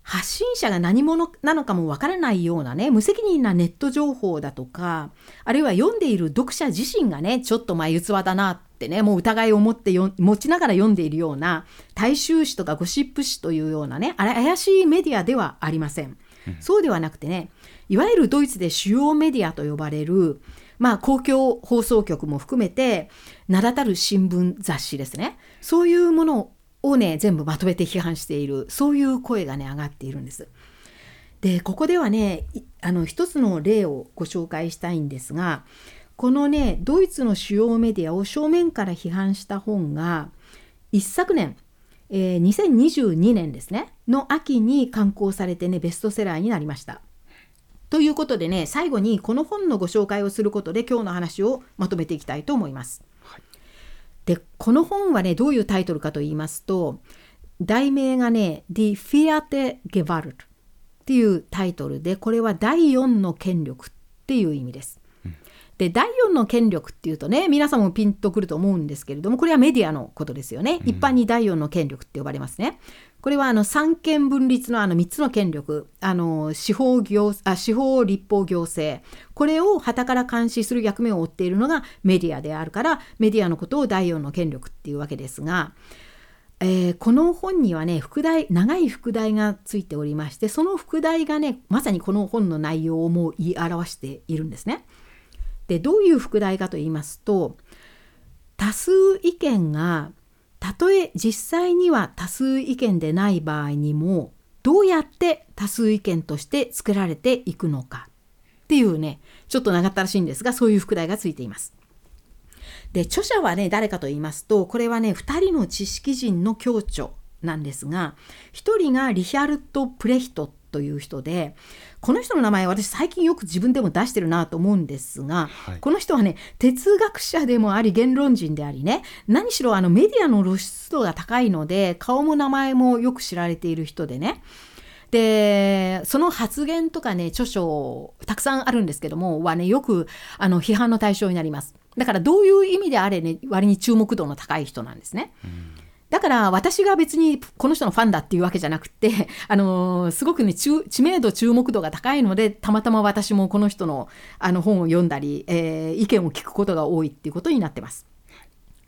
発信者が何者なのかもわからないようなね無責任なネット情報だとかあるいは読んでいる読者自身がねちょっと前器だなってねもう疑いを持ってよ持ちながら読んでいるような大衆紙とかゴシップ紙というようなねあれ怪しいメディアではありません。そうではなくてねいわゆるドイツで主要メディアと呼ばれるまあ、公共放送局も含めて名だたる新聞雑誌ですねそういうものをね全部まとめて批判しているそういう声がね上がっているんです。でここではねあの一つの例をご紹介したいんですがこのねドイツの主要メディアを正面から批判した本が一昨年、えー2022年ですねの秋に刊行されてねベストセラーになりました。ということでね最後にこの本のご紹介をすることで今日の話をまとめていきたいと思います。はいでこの本はねどういうタイトルかと言いますと題名がね「Die Vierte Gewalt」っていうタイトルでこれは第4の権力っていう意味です。で第4の権力っていうとね皆さんもピンとくると思うんですけれどもこれはメディアのことですよね、一般に第4の権力って呼ばれますねこれはあの三権分立のあの3つの権力あの司法行あ司法立法行政これを旗から監視する役目を負っているのがメディアであるからメディアのことを第4の権力っていうわけですがえーこの本にはね副題長い副題がついておりましてその副題がねまさにこの本の内容をもう言い表しているんですね。でどういう副題かと言いますと多数意見がたとえ実際には多数意見でない場合にもどうやって多数意見として作られていくのかっていうねちょっと長ったらしいんですがそういう副題がついています。で著者はね誰かと言いますとこれはね2人の知識人の共著なんですが1人がリヒャルト・プレヒトっという人でこの人の名前私最近よく自分でも出してるなと思うんですが、はい。この人はね哲学者でもあり言論人でありね何しろあのメディアの露出度が高いので顔も名前もよく知られている人でね。でその発言とかね著書たくさんあるんですけどもはねよくあの批判の対象になります。だからどういう意味であれね割に注目度の高い人なんですね。だから私が別にこの人のファンだっていうわけじゃなくて、あのーすごくね知名度注目度が高いのでたまたま私もこの人のあの本を読んだり、えー意見を聞くことが多いっていうことになってます。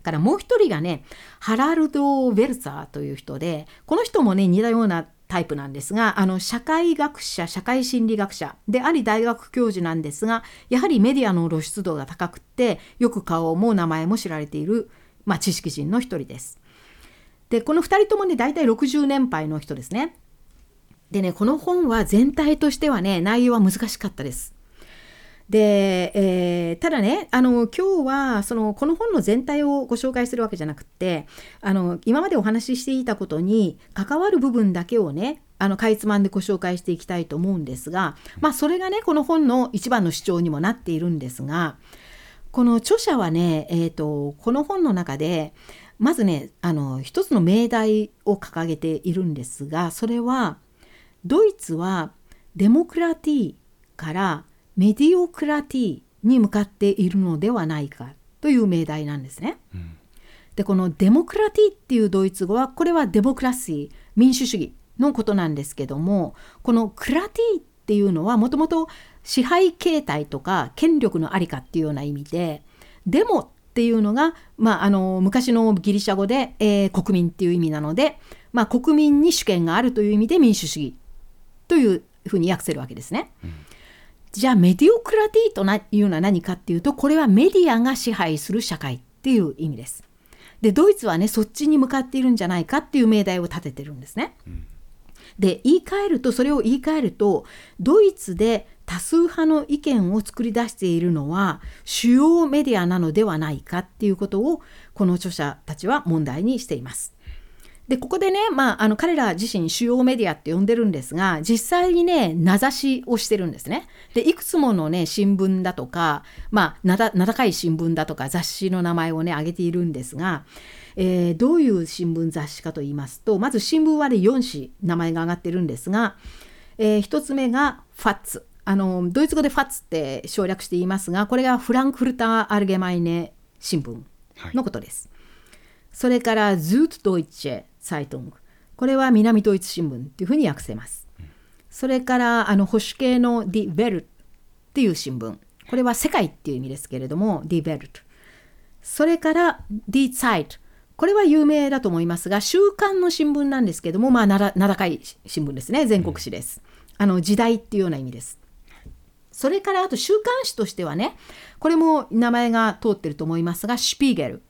からもう一人がねハラルド・ヴェルツァーという人でこの人もね似たようなタイプなんですがあの社会学者社会心理学者であり大学教授なんですがやはりメディアの露出度が高くってよく顔も名前も知られている、まあ、知識人の一人です。でこの2人ともね大体60年配の人ですね。でねこの本は全体としてはね内容は難しかったです。で、えーただねあの今日はそのこの本の全体をご紹介するわけじゃなくってあの今までお話ししていたことに関わる部分だけをねあのかいつまんでご紹介していきたいと思うんですが、まあ、それがねこの本の一番の主張にもなっているんですがこの著者はね、えー、とこの本の中でまずねあの一つの命題を掲げているんですがそれはドイツはデモクラティからメディオクラティに向かっているのではないかという命題なんですね。でこのデモクラティっていうドイツ語はこれはデモクラシー民主主義のことなんですけどもこのクラティっていうのはもともと支配形態とか権力のありかっていうような意味でデモっていうのが、まあ、あの昔のギリシャ語で、えー国民っていう意味なので、まあ、国民に主権があるという意味で民主主義というふうに訳せるわけですね。じゃあメディオクラティとないうのは何かっていうとこれはメディアが支配する社会っていう意味です。でドイツはねそっちに向かっているんじゃないかっていう命題を立ててるんですね。で言い換えるとそれを言い換えるとドイツで多数派の意見を作り出しているのは主要メディアなのではないかっていうことをこの著者たちは問題にしています。でここでね、まあ、あの彼ら自身主要メディアって呼んでるんですが実際にね名指しをしてるんですね。でいくつものね新聞だとか、まあ、名高い新聞だとか雑誌の名前をね挙げているんですが、えーどういう新聞雑誌かと言いますとまず新聞はね4紙名前が挙がってるんですが、え1つ目がファッツあのドイツ語でファッツって省略して言いますがこれがフランクフルター・アルゲマイネ新聞のことです。それからズートドイツェ・サイトングこれは南ドイツ新聞っていうふうに訳せます。それからあの保守系のディ・ベルっていう新聞これは世界っていう意味ですけれどもディ・ベルトそれからディ・ツァイトこれは有名だと思いますが週刊の新聞なんですけどもまあ名高い新聞ですね全国紙です。あの時代っていうような意味です。それからあと週刊誌としてはねこれも名前が通ってると思いますがシュピーゲル、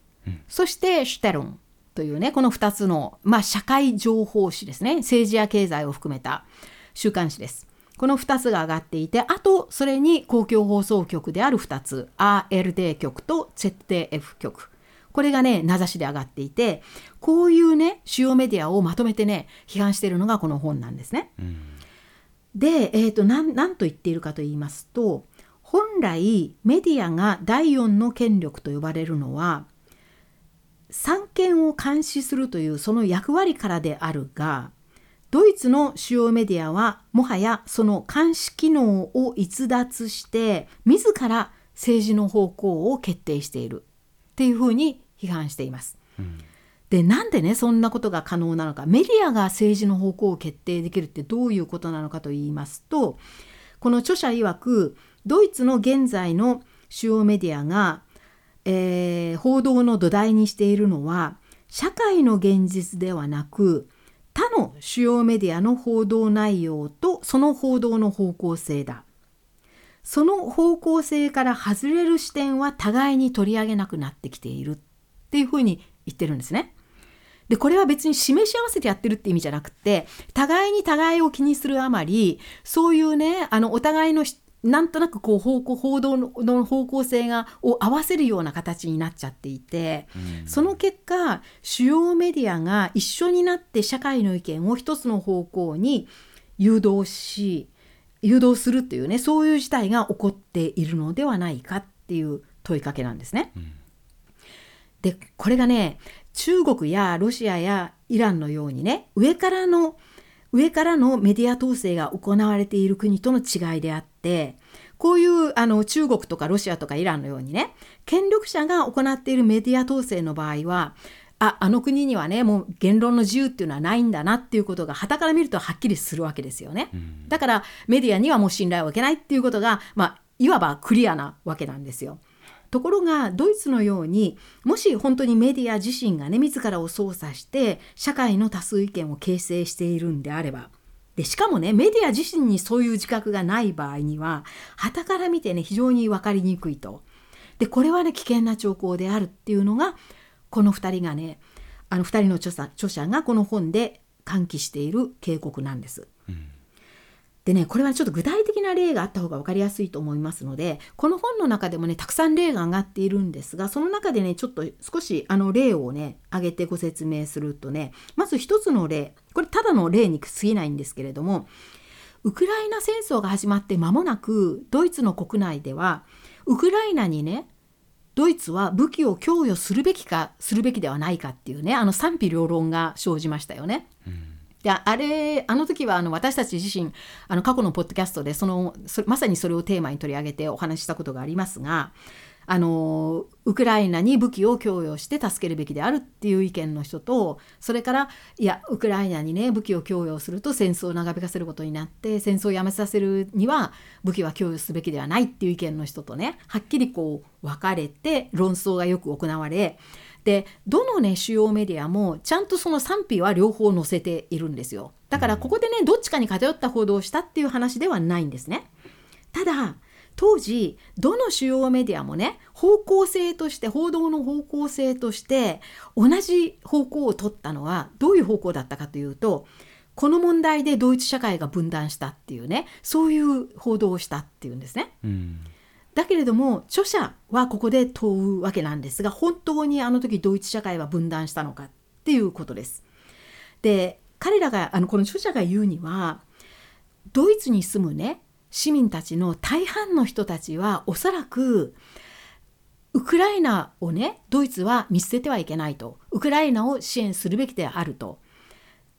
そしてシュテルン。というねこの2つの、まあ、社会情報誌ですね。政治や経済を含めた週刊誌です。この2つが上がっていてあとそれに公共放送局である2つ ARD 局と ZDF 局。これがね名指しで上がっていてこういうね主要メディアをまとめてね批判しているのがこの本なんですね。で、えーと、何と言っているかと言いますと本来メディアが第4の権力と呼ばれるのは三権を監視するというその役割からであるがドイツの主要メディアはもはやその監視機能を逸脱して自ら政治の方向を決定しているっていうふうに批判しています。うんでなんでねそんなことが可能なのかメディアが政治の方向を決定できるってどういうことなのかと言いますとこの著者曰くドイツの現在の主要メディアが、えー、報道の土台にしているのは社会の現実ではなく他の主要メディアの報道内容とその報道の方向性だ。その方向性から外れる視点は互いに取り上げなくなってきているっていうふうに言ってるんですね。でこれは別に示し合わせてやってるって意味じゃなくて互いに互いを気にするあまりそういうねあのお互いのなんとなくこう方向報道の方向性がを合わせるような形になっちゃっていて、うん、その結果主要メディアが一緒になって社会の意見を一つの方向に誘導し誘導するっていうねそういう事態が起こっているのではないかっていう問いかけなんですね。うん、でこれがね中国やロシアやイランのようにね上からの上からのメディア統制が行われている国との違いであってこういうあの中国とかロシアとかイランのようにね権力者が行っているメディア統制の場合はああの国にはねもう言論の自由っていうのはないんだなっていうことが傍から見るとはっきりするわけですよね。だからメディアにはもう信頼を受けないっていうことが、まあ、いわばクリアなわけなんですよ。ところがドイツのようにもし本当にメディア自身がね自らを操作して社会の多数意見を形成しているんであればでしかもねメディア自身にそういう自覚がない場合には旗から見てね非常に分かりにくいと。でこれはね危険な兆候であるっていうのがこの2人がねあの2人の著者著者がこの本で喚起している警告なんです。でねこれはちょっと具体的な例があった方が分かりやすいと思いますのでこの本の中でもねたくさん例が挙がっているんですがその中でねちょっと少しあの例をね挙げてご説明するとねまず一つの例これただの例に過ぎないんですけれどもウクライナ戦争が始まって間もなくドイツの国内ではウクライナにねドイツは武器を供与するべきかするべきではないかっていうねあの賛否両論が生じましたよね。うんであれあの時はあの私たち自身あの過去のポッドキャストでそのまさにそれをテーマに取り上げてお話ししたことがありますがあのウクライナに武器を供与して助けるべきであるっていう意見の人とそれからいやウクライナにね武器を供与すると戦争を長引かせることになって戦争をやめさせるには武器は供与すべきではないっていう意見の人とねはっきりこう分かれて論争がよく行われでどのね主要メディアもちゃんとその賛否は両方載せているんですよ。だからここでねどっちかに偏った報道をしたっていう話ではないんですね。ただ当時どの主要メディアもね方向性として報道の方向性として同じ方向を取ったのはどういう方向だったかというとこの問題でドイツ社会が分断したっていうねそういう報道をしたっていうんですね。うんだけれども著者はここで問うわけなんですが本当にあの時ドイツ社会は分断したのかっていうことです。で彼らがあのこの著者が言うにはドイツに住むね市民たちの大半の人たちはおそらくウクライナをねドイツは見捨ててはいけないと。ウクライナを支援するべきであると。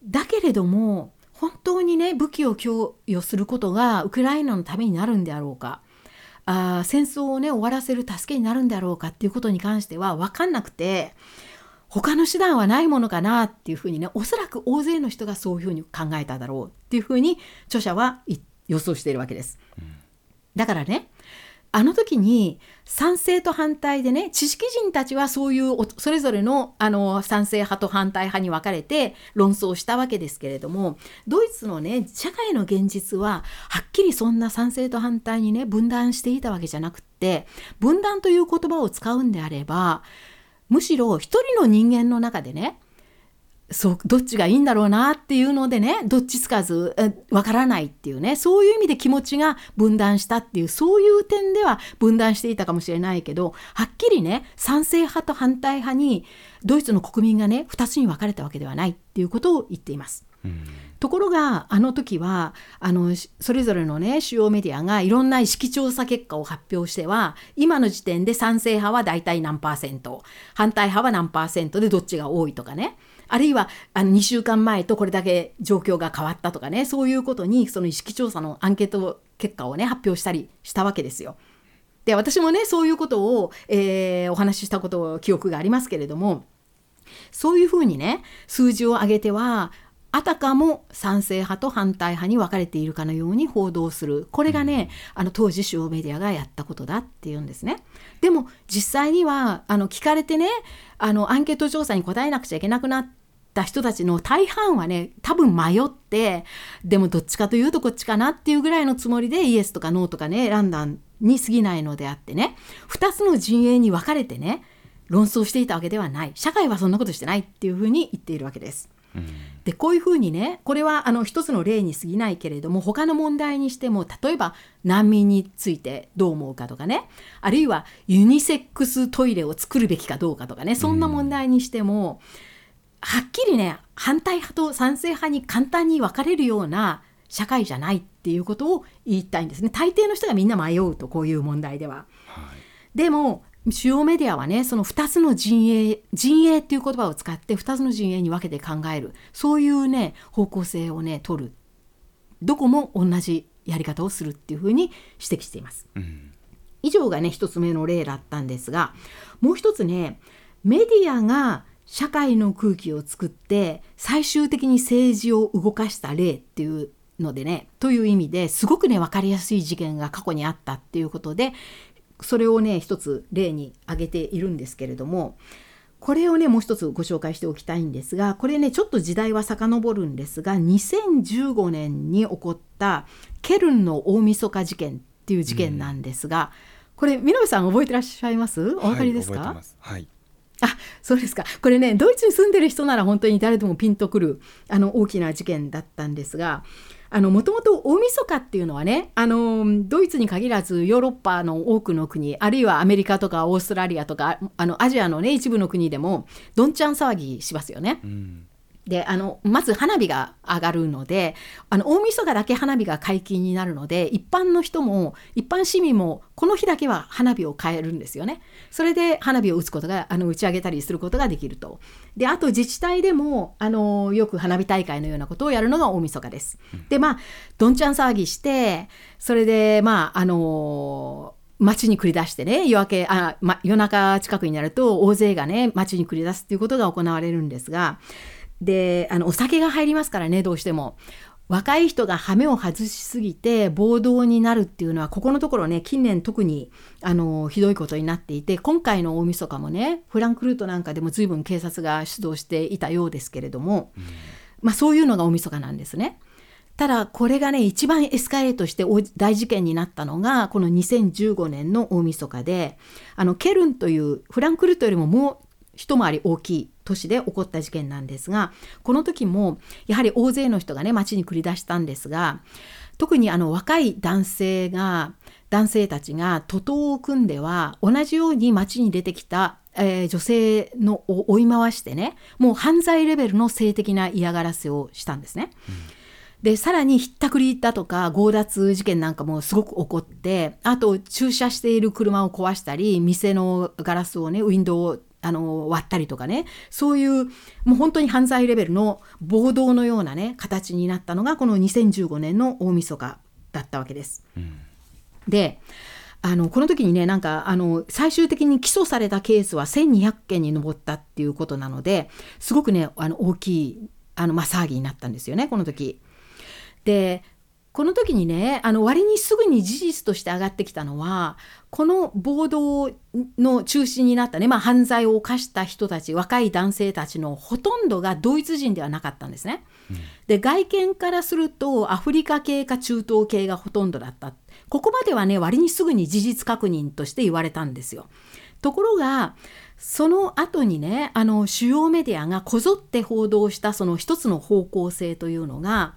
だけれども本当にね武器を供与することがウクライナのためになるんであろうか。あ戦争をね終わらせる助けになるんだろうかっていうことに関しては分かんなくて他の手段はないものかなっていうふうにねおそらく大勢の人がそういうふうに考えただろうっていうふうに著者は予想しているわけです。だからねあの時に賛成と反対でね知識人たちはそういうそれぞれのあの賛成派と反対派に分かれて論争したわけですけれどもドイツのね社会の現実ははっきりそんな賛成と反対にね分断していたわけじゃなくって分断という言葉を使うんであればむしろ一人の人間の中でねそうどっちがいいんだろうなっていうのでねどっちつかずわからないっていうねそういう意味で気持ちが分断したっていうそういう点では分断していたかもしれないけどはっきりね賛成派と反対派にドイツの国民がね2つに分かれたわけではないっていうことを言っています。うんところがあの時はあのしそれぞれのね主要メディアがいろんな意識調査結果を発表しては今の時点で賛成派は大体何パーセント反対派は何パーセントでどっちが多いとかねあるいはあの2週間前とこれだけ状況が変わったとかねそういうことにその意識調査のアンケート結果をね発表したりしたわけですよ。で私もねそういうことを、えーお話ししたことを記憶がありますけれどもそういうふうにね数字を上げてはあたかも賛成派と反対派に分かれているかのように報道するこれがねあの当時主要メディアがやったことだっていうんですね。でも実際にはあの聞かれてねあのアンケート調査に答えなくちゃいけなくなった人たちの大半はね多分迷ってでもどっちかというとこっちかなっていうぐらいのつもりでイエスとかノーとかね選んだに過ぎないのであってね2つの陣営に分かれてね論争していたわけではない社会はそんなことしてないっていうふうに言っているわけです。うんでこういうふうにねこれはあの一つの例に過ぎないけれども他の問題にしても例えば難民についてどう思うかとかね。あるいはユニセックストイレを作るべきかどうかとかね。そんな問題にしても、はっきりね反対派と賛成派に簡単に分かれるような社会じゃないっていうことを言いたいんですね。大抵の人がみんな迷うとこういう問題では。はい。でも主要メディアはねその2つの陣営陣営っていう言葉を使って2つの陣営に分けて考える。そういうね方向性をね取る。どこも同じやり方をするっていうふうに指摘しています。うん。以上がね一つ目の例だったんですがもう一つねメディアが社会の空気を作って最終的に政治を動かした例っていうのでねという意味ですごくね分かりやすい事件が過去にあったっていうことでそれをね一つ例に挙げているんですけれどもこれをねもう一つご紹介しておきたいんですがこれねちょっと時代は遡るんですが2015年に起こったケルンの大晦日事件っていう事件なんですが、これ南さん覚えてらっしゃいます？お分かりですか、はい、はい。あそうですか。これねドイツに住んでる人なら本当に誰でもピンとくるあの大きな事件だったんですがもともと大晦日っていうのはねあのドイツに限らずヨーロッパの多くの国あるいはアメリカとかオーストラリアとかあのアジアのね一部の国でもどんちゃん騒ぎしますよね。うんであのまず花火が上がるのであの大晦日だけ花火が解禁になるので一般の人も一般市民もこの日だけは花火を変えるんですよね。それで花火を打つことがあの打ち上げたりすることができると。であと自治体でもあのよく花火大会のようなことをやるのが大晦日です。でまあどんちゃん騒ぎしてそれでまああの街に繰り出してね夜明けあ、ま、夜中近くになると大勢がね街に繰り出すっていうことが行われるんですがであのお酒が入りますからねどうしても。若い人が羽目を外しすぎて暴動になるっていうのはここのところね近年特にあのひどいことになっていて今回の大晦日もねフランクフルトなんかでも随分警察が出動していたようですけれども、まあ、そういうのが大晦日なんですね。ただこれがね一番エスカレートして大大事件になったのがこの2015年の大晦日であのケルンというフランクフルトよりももう一回り大きい都市で起こった事件なんですがこの時もやはり大勢の人がね街に繰り出したんですが特にあの若い男性が男性たちが徒党を組んでは同じように街に出てきた、えー女性のを追い回してねもう犯罪レベルの性的な嫌がらせをしたんですね。でさらにひったくりだとか強奪事件なんかもすごく起こってあと駐車している車を壊したり店のガラスをねウィンドウをあの割ったりとかねそういうもう本当に犯罪レベルの暴動のようなね形になったのがこの2015年の大晦日だったわけです。うんであのこの時にねなんかあの最終的に起訴されたケースは1200件に上ったっていうことなのですごくねあの大きいあの、まあ、騒ぎになったんですよねこの時。でこの時にねあの割にすぐに事実として上がってきたのはこの暴動の中心になったね、まあ、犯罪を犯した人たち若い男性たちのほとんどがドイツ人ではなかったんですね。で外見からするとアフリカ系か中東系がほとんどだったここまではね割にすぐに事実確認として言われたんですよ。ところがその後にねあの主要メディアがこぞって報道したその一つの方向性というのが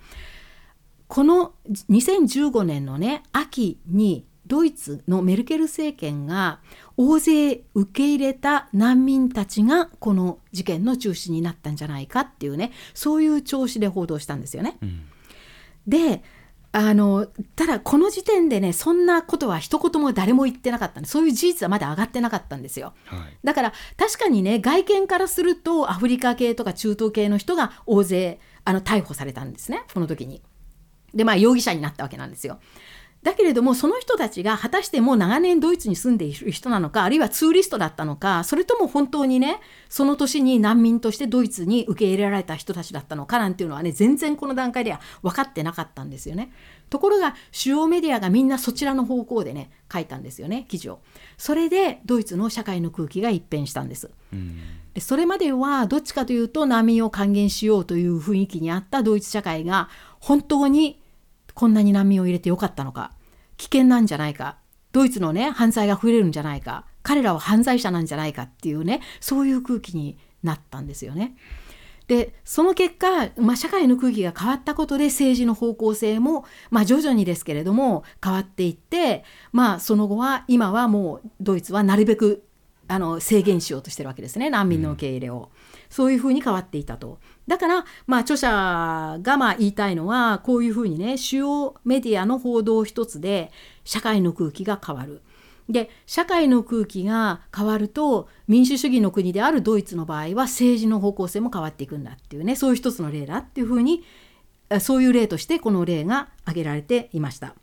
この2015年のね秋にドイツのメルケル政権が大勢受け入れた難民たちがこの事件の中心になったんじゃないかっていうねそういう調子で報道したんですよね。うんであのただこの時点でねそんなことは一言も誰も言ってなかったんでそういう事実はまだ上がってなかったんですよ。はいだから確かにね外見からするとアフリカ系とか中東系の人が大勢あの逮捕されたんですねこの時に。でまあ容疑者になったわけなんですよ。だけれどもその人たちが果たしてもう長年ドイツに住んでいる人なのかあるいはツーリストだったのかそれとも本当にねその年に難民としてドイツに受け入れられた人たちだったのかなんていうのはね全然この段階では分かってなかったんですよね。ところが主要メディアがみんなそちらの方向でね書いたんですよね記事を。それでドイツの社会の空気が一変したんです。うんでそれまではどっちかというと難民を還元しようという雰囲気にあったドイツ社会が本当にこんなに難民を入れてよかったのか危険なんじゃないかドイツのね犯罪が増えるんじゃないか彼らは犯罪者なんじゃないかっていうねそういう空気になったんですよね。でその結果、まあ、社会の空気が変わったことで政治の方向性も、まあ、徐々にですけれども変わっていって、まあ、その後は今はもうドイツはなるべくあの制限しようとしてるわけですね難民の受け入れを、そういうふうに変わっていたとだから、まあ、著者がまあ言いたいのはこういうふうにね主要メディアの報道一つで社会の空気が変わるで社会の空気が変わると民主主義の国であるドイツの場合は政治の方向性も変わっていくんだっていうねそういう一つの例だっていうふうにそういう例としてこの例が挙げられていました。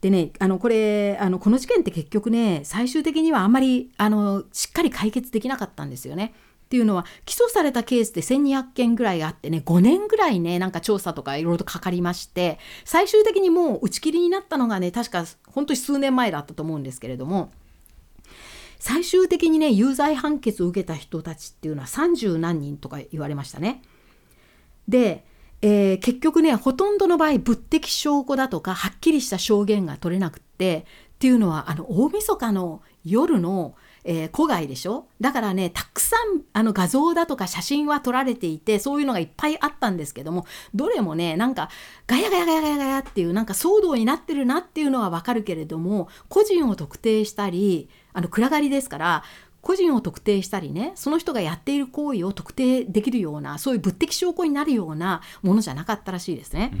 でねあのこれあのこの事件って結局ね最終的にはあんまりあのしっかり解決できなかったんですよね。っていうのは起訴されたケースで1200件ぐらいあってね5年ぐらいねなんか調査とかいろいろとかかりまして最終的にもう打ち切りになったのがね確か本当に数年前だったと思うんですけれども最終的にね有罪判決を受けた人たちっていうのは30何人とか言われましたね。で、えー結局ねほとんどの場合物的証拠だとかはっきりした証言が取れなくってっていうのはあの大晦日の夜の、えー、郊外でしょ？だからねたくさんあの画像だとか写真は撮られていてそういうのがいっぱいあったんですけどもどれもねなんかガヤガヤガヤガヤガヤっていうなんか騒動になってるなっていうのはわかるけれども個人を特定したりあの暗がりですから個人を特定したりねその人がやっている行為を特定できるようなそういう物的証拠になるようなものじゃなかったらしいですね。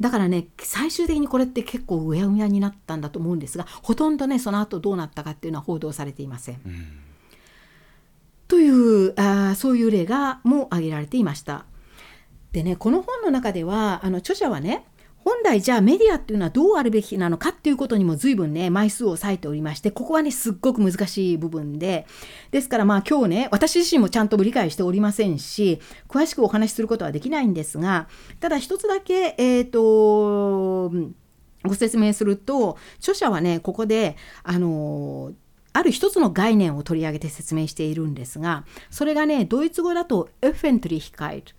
だからね最終的にこれって結構うやうやになったんだと思うんですがほとんどねその後どうなったかっていうのは報道されていません。うんというあーそういう例がも挙げられていました。でねこの本の中ではあの著者はね本来じゃあメディアっていうのはどうあるべきなのかっていうことにも随分ね枚数を割いておりましてここはねすっごく難しい部分で。ですからまあ今日ね私自身もちゃんと理解しておりませんし詳しくお話しすることはできないんですがただ一つだけえっ、とご説明すると著者はねここであのある一つの概念を取り上げて説明しているんですがそれがねドイツ語だとエフェントリヒカイト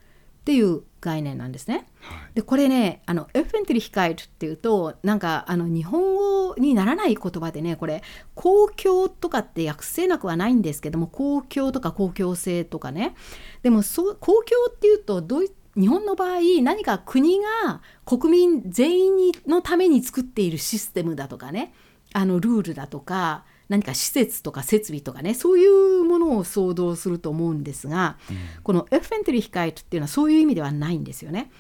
っていう概念なんですね。でこれねあのエッフェントリヒカイトっていうとなんかあの日本語にならない言葉でねこれ公共とかって訳せなくはないんですけども公共とか公共性とかね。でもそう公共っていうとドイ日本の場合何か国が国民全員にのために作っているシステムだとかね。あのルールだとか何か施設とか設備とかねそういうものを想像すると思うんですが、このエッフェントリヒカイトっていうのはそういう意味ではないんですよね。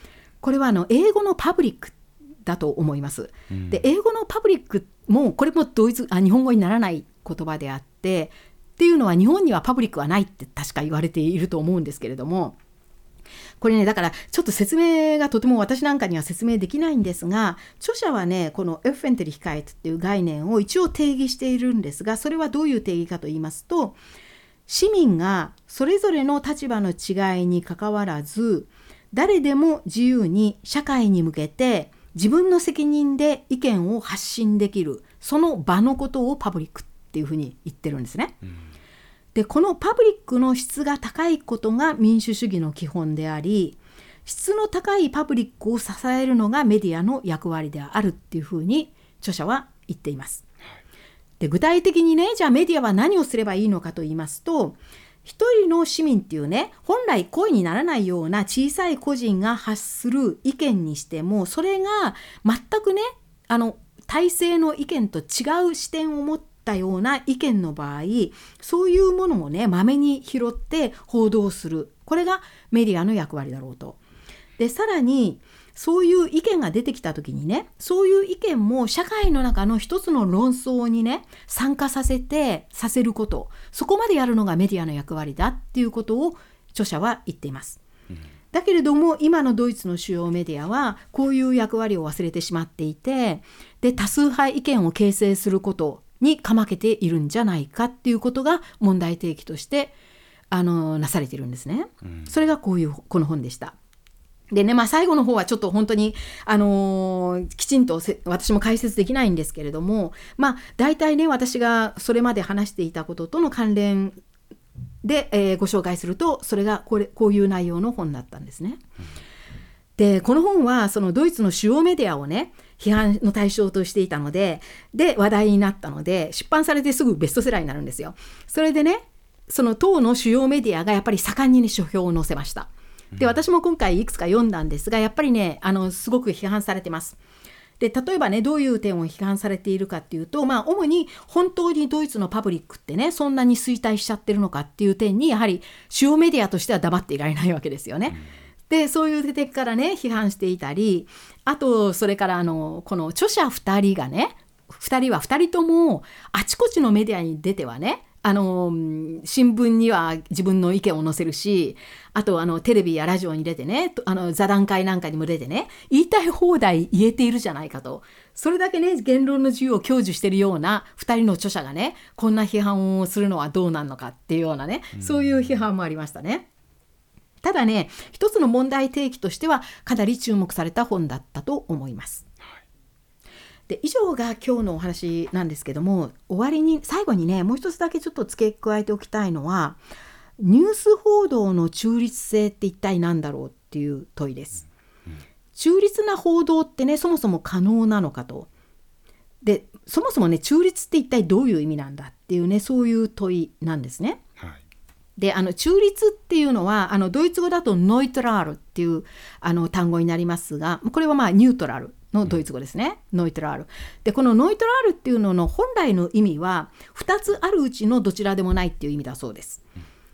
これはあの英語のパブリックだと思います。うんで英語のパブリックもこれもドイツあ日本語にならない言葉であってっていうのは日本にはパブリックはないって確か言われていると思うんですけれどもこれねだからちょっと説明がとても私なんかには説明できないんですが著者はねこのエッフェントリヒカイトっていう概念を一応定義しているんですがそれはどういう定義かと言いますと市民がそれぞれの立場の違いにかかわらず誰でも自由に社会に向けて自分の責任で意見を発信できるその場のことをパブリックっていうふうに言ってるんですね。でこのパブリックの質が高いことが民主主義の基本であり質の高いパブリックを支えるのがメディアの役割であるっていうふうに著者は言っています。で具体的にねじゃあメディアは何をすればいいのかと言いますと一人の市民っていうね本来声にならないような小さい個人が発する意見にしてもそれが全くねあの体制の意見と違う視点を持ったような意見の場合そういうものをねまめに拾って報道するこれがメディアの役割だろうと。でさらにそういう意見が出てきた時にねそういう意見も社会の中の一つの論争にね参加させてさせることそこまでやるのがメディアの役割だっていうことを著者は言っています。だけれども今のドイツの主要メディアはこういう役割を忘れてしまっていてで多数派意見を形成することにかまけているんじゃないかっていうことが問題提起としてあのなされているんですね。それがこういうこの本でした。でね、まあ、最後の方はちょっと本当に、あのー、きちんと私も解説できないんですけれども、まあ、大体ね私がそれまで話していたこととの関連で、えー、ご紹介するとそれがこれこういう内容の本だったんですね。でこの本はそのドイツの主要メディアをね批判の対象としていたのでで話題になったので出版されてすぐベストセラーになるんですよ。それでねその党の主要メディアがやっぱり盛んにね書評を載せました。で私も今回いくつか読んだんですがやっぱりねあのすごく批判されてます。で例えばねどういう点を批判されているかっていうとまあ主に本当にドイツのパブリックってねそんなに衰退しちゃってるのかっていう点にやはり主要メディアとしては黙っていられないわけですよね。でそういう点からね批判していたりあとそれからあのこの著者2人がね2人は2人ともあちこちのメディアに出てはねあの新聞には自分の意見を載せるしあとあのテレビやラジオに出てねあの座談会なんかにも出てね言いたい放題言えているじゃないかとそれだけね言論の自由を享受しているような2人の著者がねこんな批判をするのはどうなんのかっていうようなねそういう批判もありましたね。ただね一つの問題提起としてはかなり注目された本だったと思います。で以上が今日のお話なんですけども終わりに最後にねもう一つだけちょっと付け加えておきたいのはニュース報道の中立性って一体何だろうっていう問いです。中立な報道ってねそもそも可能なのかと。でそもそもね中立って一体どういう意味なんだっていうねそういう問いなんですね。であの中立っていうのはあのドイツ語だと neutral っていうあの単語になりますがこれはまあニュートラルのドイツ語ですね、 neutral。でこの neutral っていうのの本来の意味は2つあるうちのどちらでもないっていう意味だそうです。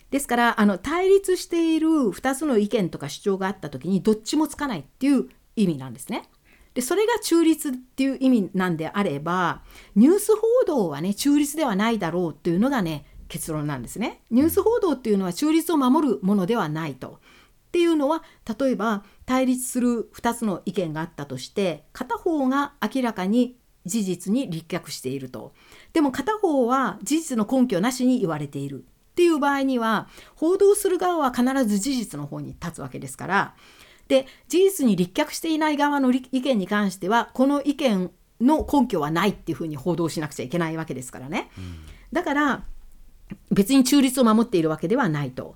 ですからあの対立している2つの意見とか主張があった時にどっちもつかないっていう意味なんですね。でそれが中立っていう意味なんであればニュース報道はね中立ではないだろうっていうのがね結論なんですね。ニュース報道っていうのは中立を守るものではないと。っていうのは例えば対立する2つの意見があったとして片方が明らかに事実に立脚しているとでも片方は事実の根拠なしに言われているっていう場合には報道する側は必ず事実の方に立つわけですからで事実に立脚していない側の意見に関してはこの意見の根拠はないっていうふうに報道しなくちゃいけないわけですからね。だから別に中立を守っているわけではないと。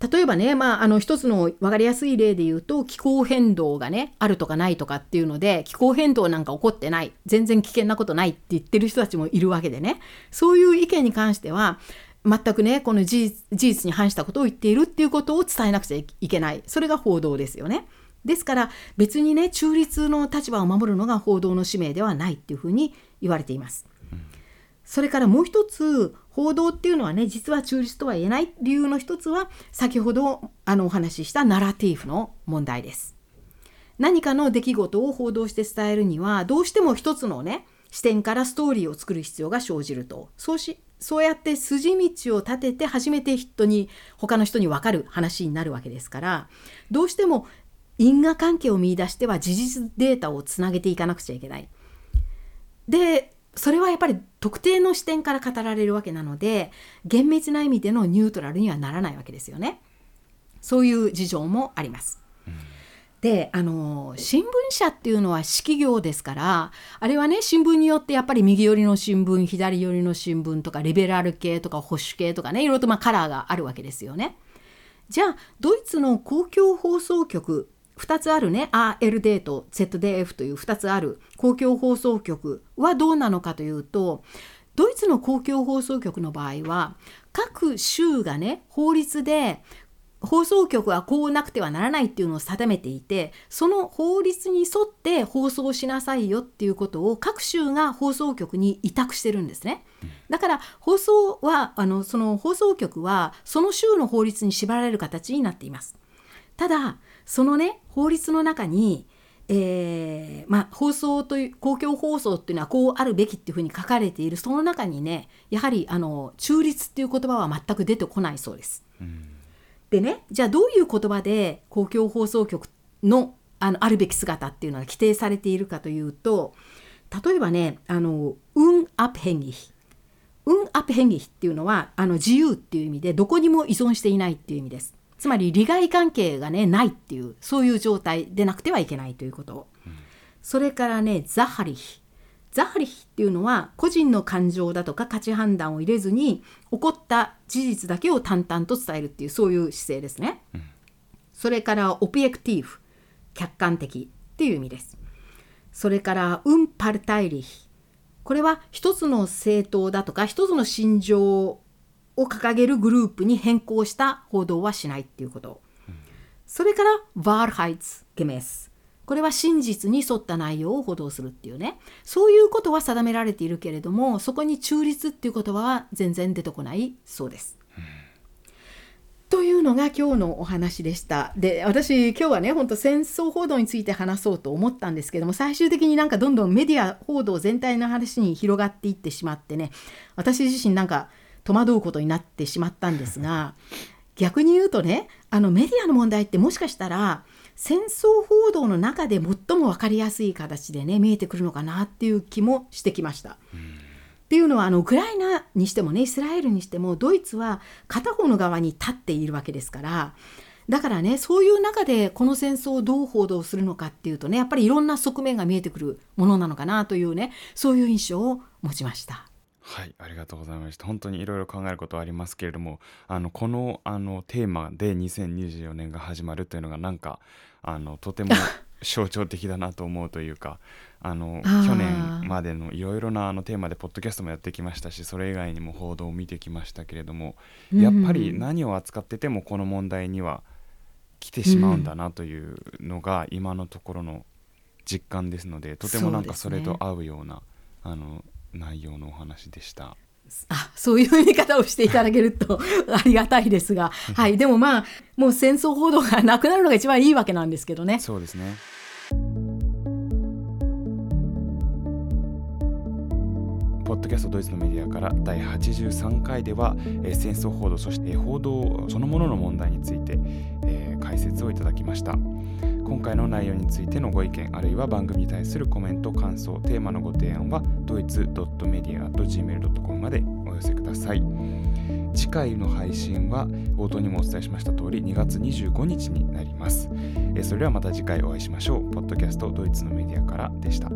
例えばね、まあ、あの一つの分かりやすい例で言うと気候変動がねあるとかないとかっていうので気候変動なんか起こってない全然危険なことないって言ってる人たちもいるわけでねそういう意見に関しては全くねこの事実に反したことを言っているっていうことを伝えなくちゃいけないそれが報道ですよね。ですから別にね中立の立場を守るのが報道の使命ではないっていうふうに言われています。それからもう一つ報道っていうのはね実は中立とは言えない理由の一つは先ほどあのお話ししたナラティブの問題です。何かの出来事を報道して伝えるにはどうしても一つのね視点からストーリーを作る必要が生じるとそうしそうやって筋道を立てて初めて人に他の人に分かる話になるわけですからどうしても因果関係を見いだしては事実データをつなげていかなくちゃいけない。でそれはやっぱり特定の視点から語られるわけなので厳密な意味でのニュートラルにはならないわけですよね。そういう事情もあります。であの新聞社っていうのは式業ですからあれはね新聞によってやっぱり右寄りの新聞左寄りの新聞とかリベラル系とか保守系とかねいろいろとまあカラーがあるわけですよね。じゃあドイツの公共放送局2つあるね RD と ZDF という2つある公共放送局はどうなのかというとドイツの公共放送局の場合は各州がね法律で放送局はこうなくてはならないっていうのを定めていてその法律に沿って放送しなさいよっていうことを各州が放送局に委託してるんですね。だから放送はあのその放送局はその州の法律に縛られる形になっています。ただそのね法律の中にえー、まあ、放送という公共放送っていうのはこうあるべきっていうふうに書かれているその中にねやはりあの中立っていう言葉は全く出てこないそうです。うん、でねじゃあどういう言葉で公共放送局のあのあるべき姿っていうのが規定されているかというと例えばねあの「運アップヘンギヒ」「運アップヘンギヒ」っていうのはあの自由っていう意味でどこにも依存していないっていう意味です。つまり利害関係がねないっていうそういう状態でなくてはいけないということ、うん、それからねザハリヒ。ザハリヒっていうのは個人の感情だとか価値判断を入れずに起こった事実だけを淡々と伝えるっていうそういう姿勢ですね、うん、それからオピエクティーフ客観的っていう意味です。それからウンパルタイリヒ。これは一つの政党だとか一つの心情を掲げるグループに変更した報道はしないっていうこと。それから、ワールハイツ・ゲメス。これは真実に沿った内容を報道するっていうね。そういうことは定められているけれども、そこに中立っていう言葉は全然出てこないそうです。というのが今日のお話でした。で、私今日はね、ほんと戦争報道について話そうと思ったんですけども、最終的になんかどんどんメディア報道全体の話に広がっていってしまってね、私自身なんか戸惑うことになってしまったんですが逆に言うとねあのメディアの問題ってもしかしたら戦争報道の中で最も分かりやすい形でね見えてくるのかなっていう気もしてきました。っていうのはあのウクライナにしてもねイスラエルにしてもドイツは片方の側に立っているわけですからだからねそういう中でこの戦争をどう報道するのかっていうとねやっぱりいろんな側面が見えてくるものなのかなというねそういう印象を持ちました。はい、ありがとうございました。本当にいろいろ考えることはありますけれども、あのこのあのテーマで2024年が始まるというのがなんかあのとても 象徴的だなと思うというか、あの去年までのいろいろなあのテーマでポッドキャストもやってきましたし、それ以外にも報道を見てきましたけれども、やっぱり何を扱っててもこの問題には来てしまうんだなというのが今のところの実感ですので、とてもなんかそれと合うようなあの内容のお話でした。あそういう見方をしていただけると ありがたいですが、はい、でもまあもう戦争報道がなくなるのが一番いいわけなんですけどね。そうですねポッドキャストドイツのメディアから第83回では、えー、戦争報道そして報道そのものの問題について、えー、解説をいただきました。今回の内容についてのご意見あるいは番組に対するコメント感想テーマのご提案はドイツ .media.gmail.com までお寄せください。次回の配信は冒頭にもお伝えしました通り2月25日になります。それではまた次回お会いしましょう。ポッドキャストドイツのメディアからでした。